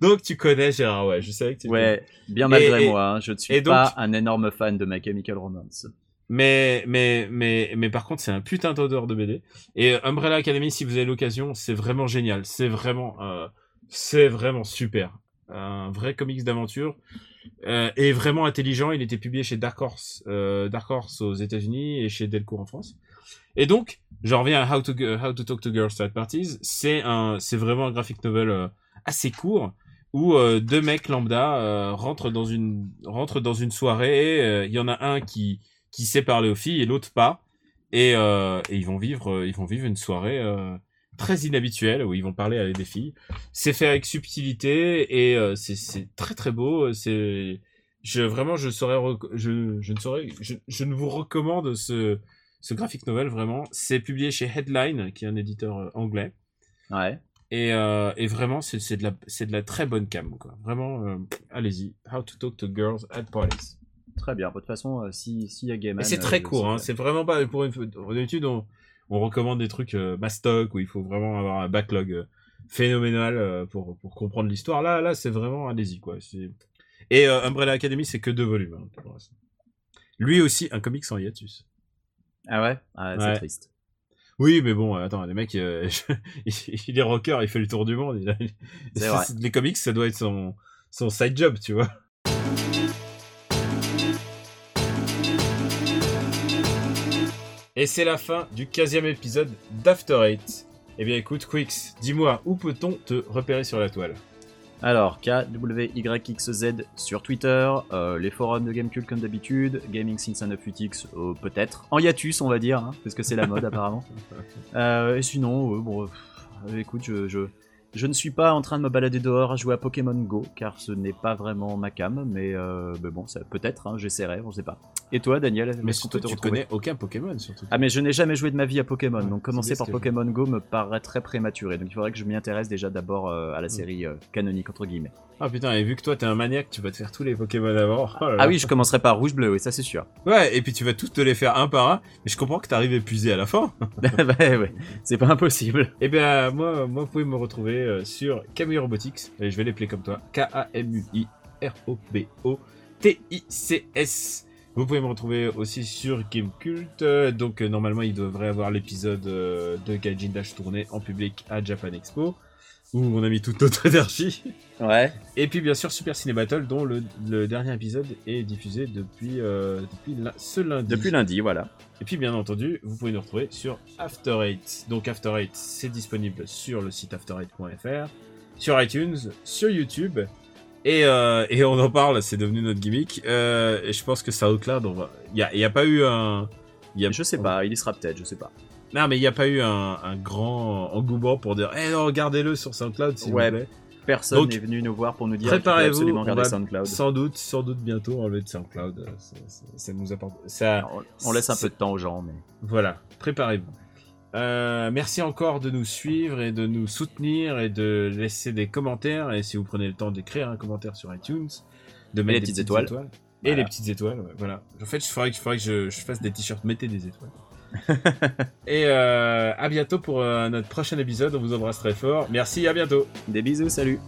Donc tu connais Gérard Way, je savais que tu le connais. Ouais, bien malgré Et- moi, hein, je ne suis donc- pas un énorme fan de My Chemical Romance. Mais mais mais mais par contre c'est un putain d'auteur de BD. Et Umbrella Academy, si vous avez l'occasion, c'est vraiment génial. C'est vraiment euh, c'est vraiment super. Un vrai comics d'aventure euh, et vraiment intelligent. Il était publié chez Dark Horse, euh, Dark Horse aux États-Unis et chez Delcourt en France. Et donc, j'en reviens à How to, Talk to Girls at Parties. C'est un, c'est vraiment un graphic novel euh, assez court où euh, deux mecs lambda rentrent dans une, rentrent dans une soirée. Il y en a un qui, qui sait parler aux filles et l'autre pas. Et, et ils vont vivre, ils vont vivre une soirée très inhabituelle où ils vont parler à des filles. C'est fait avec subtilité et euh, c'est, très très beau. C'est, je vraiment, je saurais, rec- je, je ne saurais, je, je ne vous recommande ce, ce graphic novel vraiment. C'est publié chez Headline, qui est un éditeur euh, anglais. Ouais. Et, euh, et vraiment, c'est, de la, c'est de la très bonne cam, quoi. Vraiment, euh, allez-y. How to talk to girls at parties. Très bien. De toute façon, si s'il y a Gaiman, Et c'est très court, hein. C'est vraiment pas pour une. D'habitude, on, on recommande des trucs euh, mastoc où il faut vraiment avoir un backlog euh, phénoménal euh, pour pour comprendre l'histoire. Là, là, c'est vraiment allez-y quoi. Et euh, Umbrella Academy, c'est que deux volumes. hein, pour. Lui aussi, un comic sans hiatus. Ah ouais, ah, c'est Ouais. triste. Oui, mais bon, attends, les mecs, euh, il est rocker, il fait le tour du monde. Il a-. Les comics, ça doit être son son side job, tu vois. Et c'est la fin du 15e épisode d'After Eight. Eh bien écoute, Quix, dis-moi, où peut-on te repérer sur la toile? Alors, KWYXZ sur Twitter, euh, les forums de Gamecube comme d'habitude, Gaming Since 98X euh, peut-être, en hiatus on va dire, hein, parce que c'est la mode apparemment. Euh, et sinon, bon, écoute, je, je ne suis pas en train de me balader dehors à jouer à Pokémon Go, car ce n'est pas vraiment ma cam, mais, euh, mais bon, ça peut-être, hein, j'essaierai, on sait pas. Et toi, Daniel, Mais surtout, tu connais aucun Pokémon, surtout. Ah mais je n'ai jamais joué de ma vie à Pokémon, Ouais, donc commencer par Pokémon Go me paraît très prématuré. Donc il faudrait que je m'y intéresse déjà d'abord euh, Mm. à la série euh, canonique entre guillemets. Ah putain, et vu que toi t'es un maniaque, tu vas te faire tous les Pokémon avant. Oh là là. Ah oui, je commencerai par rouge bleu, oui, ça c'est sûr. Ouais, et puis tu vas tous te les faire un par un. Mais je comprends que t'arrives épuisé à la fin. bah ouais, c'est pas impossible. Eh bien, moi, moi, vous pouvez me retrouver euh, sur Kamui Robotics. Et je vais l'appeler comme toi. K-A-M-U-I-R-O-B-O-T-I-C-S. Vous pouvez me retrouver aussi sur Gamecult. Euh, Donc, euh, normalement, il devrait avoir l'épisode de Gaijin Dash tourné en public à Japan Expo. Où on a mis toute notre énergie. Ouais. Et puis, bien sûr, Super Ciné Battle, dont le, le dernier épisode est diffusé depuis, euh, depuis ce lundi. Depuis lundi, voilà. Et puis bien entendu, vous pouvez nous retrouver sur After Eight. Donc After Eight, c'est disponible sur le site after8.fr, sur iTunes, sur YouTube. Et, euh, et on en parle, c'est devenu notre gimmick. Euh, et je pense que SoundCloud. Il y a, y a pas eu un. Y a... Je sais pas, il y sera peut-être, je sais pas. Non, mais il n'y a pas eu un, un grand engouement pour dire, eh non, regardez-le sur SoundCloud, s'il Ouais. vous plaît. Personne n'est venu nous voir pour nous dire Préparez-vous, absolument regarder SoundCloud. sans doute, sans doute bientôt enlever de SoundCloud. Euh, Ça, ça- ça nous apporte. Ça, Alors, on laisse un peu de temps aux gens, mais. Voilà, préparez-vous. Euh, merci encore de nous suivre et de nous soutenir et de laisser des commentaires. Et si vous prenez le temps d'écrire un commentaire sur iTunes, de mettre les des petites étoiles. Et Voilà. les petites étoiles, ouais, voilà. En fait, il faudrait que je, je fasse des t-shirts, mettez des étoiles. Et euh, à bientôt pour euh, notre prochain épisode. On vous embrasse très fort. Merci, à bientôt. Des bisous, salut.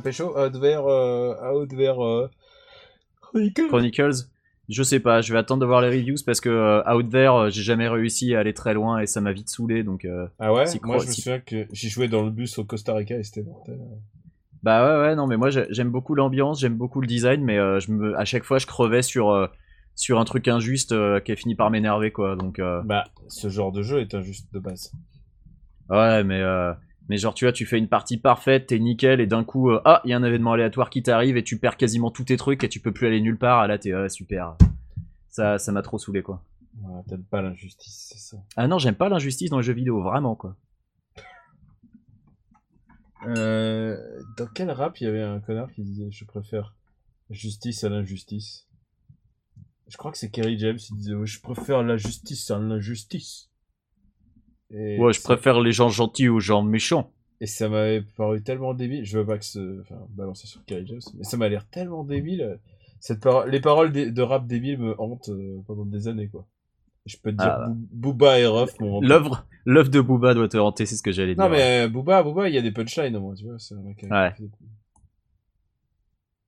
Pécho out vers, out vers Chronicles. Je sais pas, je vais attendre de voir les reviews parce que euh, Out There, euh, j'ai jamais réussi à aller très loin et ça m'a vite saoulé donc. euh, Ah ouais? Moi, je me souviens que j'ai joué dans le bus au Costa Rica et c'était mortel. Bah ouais, ouais, non, mais moi j'ai- j'aime beaucoup l'ambiance, j'aime beaucoup le design, mais euh, je me, à chaque fois je crevais sur, sur un truc injuste qui a fini par m'énerver quoi. Donc Bah, ce genre de jeu est injuste de base. ouais, mais mais genre tu vois, tu fais une partie parfaite, t'es nickel et d'un coup euh, ah il y a un événement aléatoire qui t'arrive et tu perds quasiment tous tes trucs et tu peux plus aller nulle part. Ah, là t'es ouais, super. Ça ça m'a trop saoulé quoi. Voilà, T'aimes pas l'injustice, c'est ça. Ah non, j'aime pas l'injustice dans les jeux vidéo, vraiment quoi. Euh, dans quel rap il y avait un connard qui disait je préfère justice à l'injustice? Je crois que c'est Kerry James qui disait ouais, je préfère la justice à l'injustice. Et Ouais, je préfère les gens gentils aux gens méchants. Et ça m'avait paru tellement débile. Je veux pas que ce, enfin, balancer sur James, mais ça m'a l'air tellement débile. Cette les paroles de, rap débile me hantent euh, pendant des années, quoi. Je peux te dire, Ah, bah. Boo- Booba et Ruff. L'œuvre l'œuvre de Booba doit te hanter, c'est ce que j'allais dire. Non, mais euh, Booba, Booba, il y a des punchlines au moins, tu vois. C'est un mec Ouais.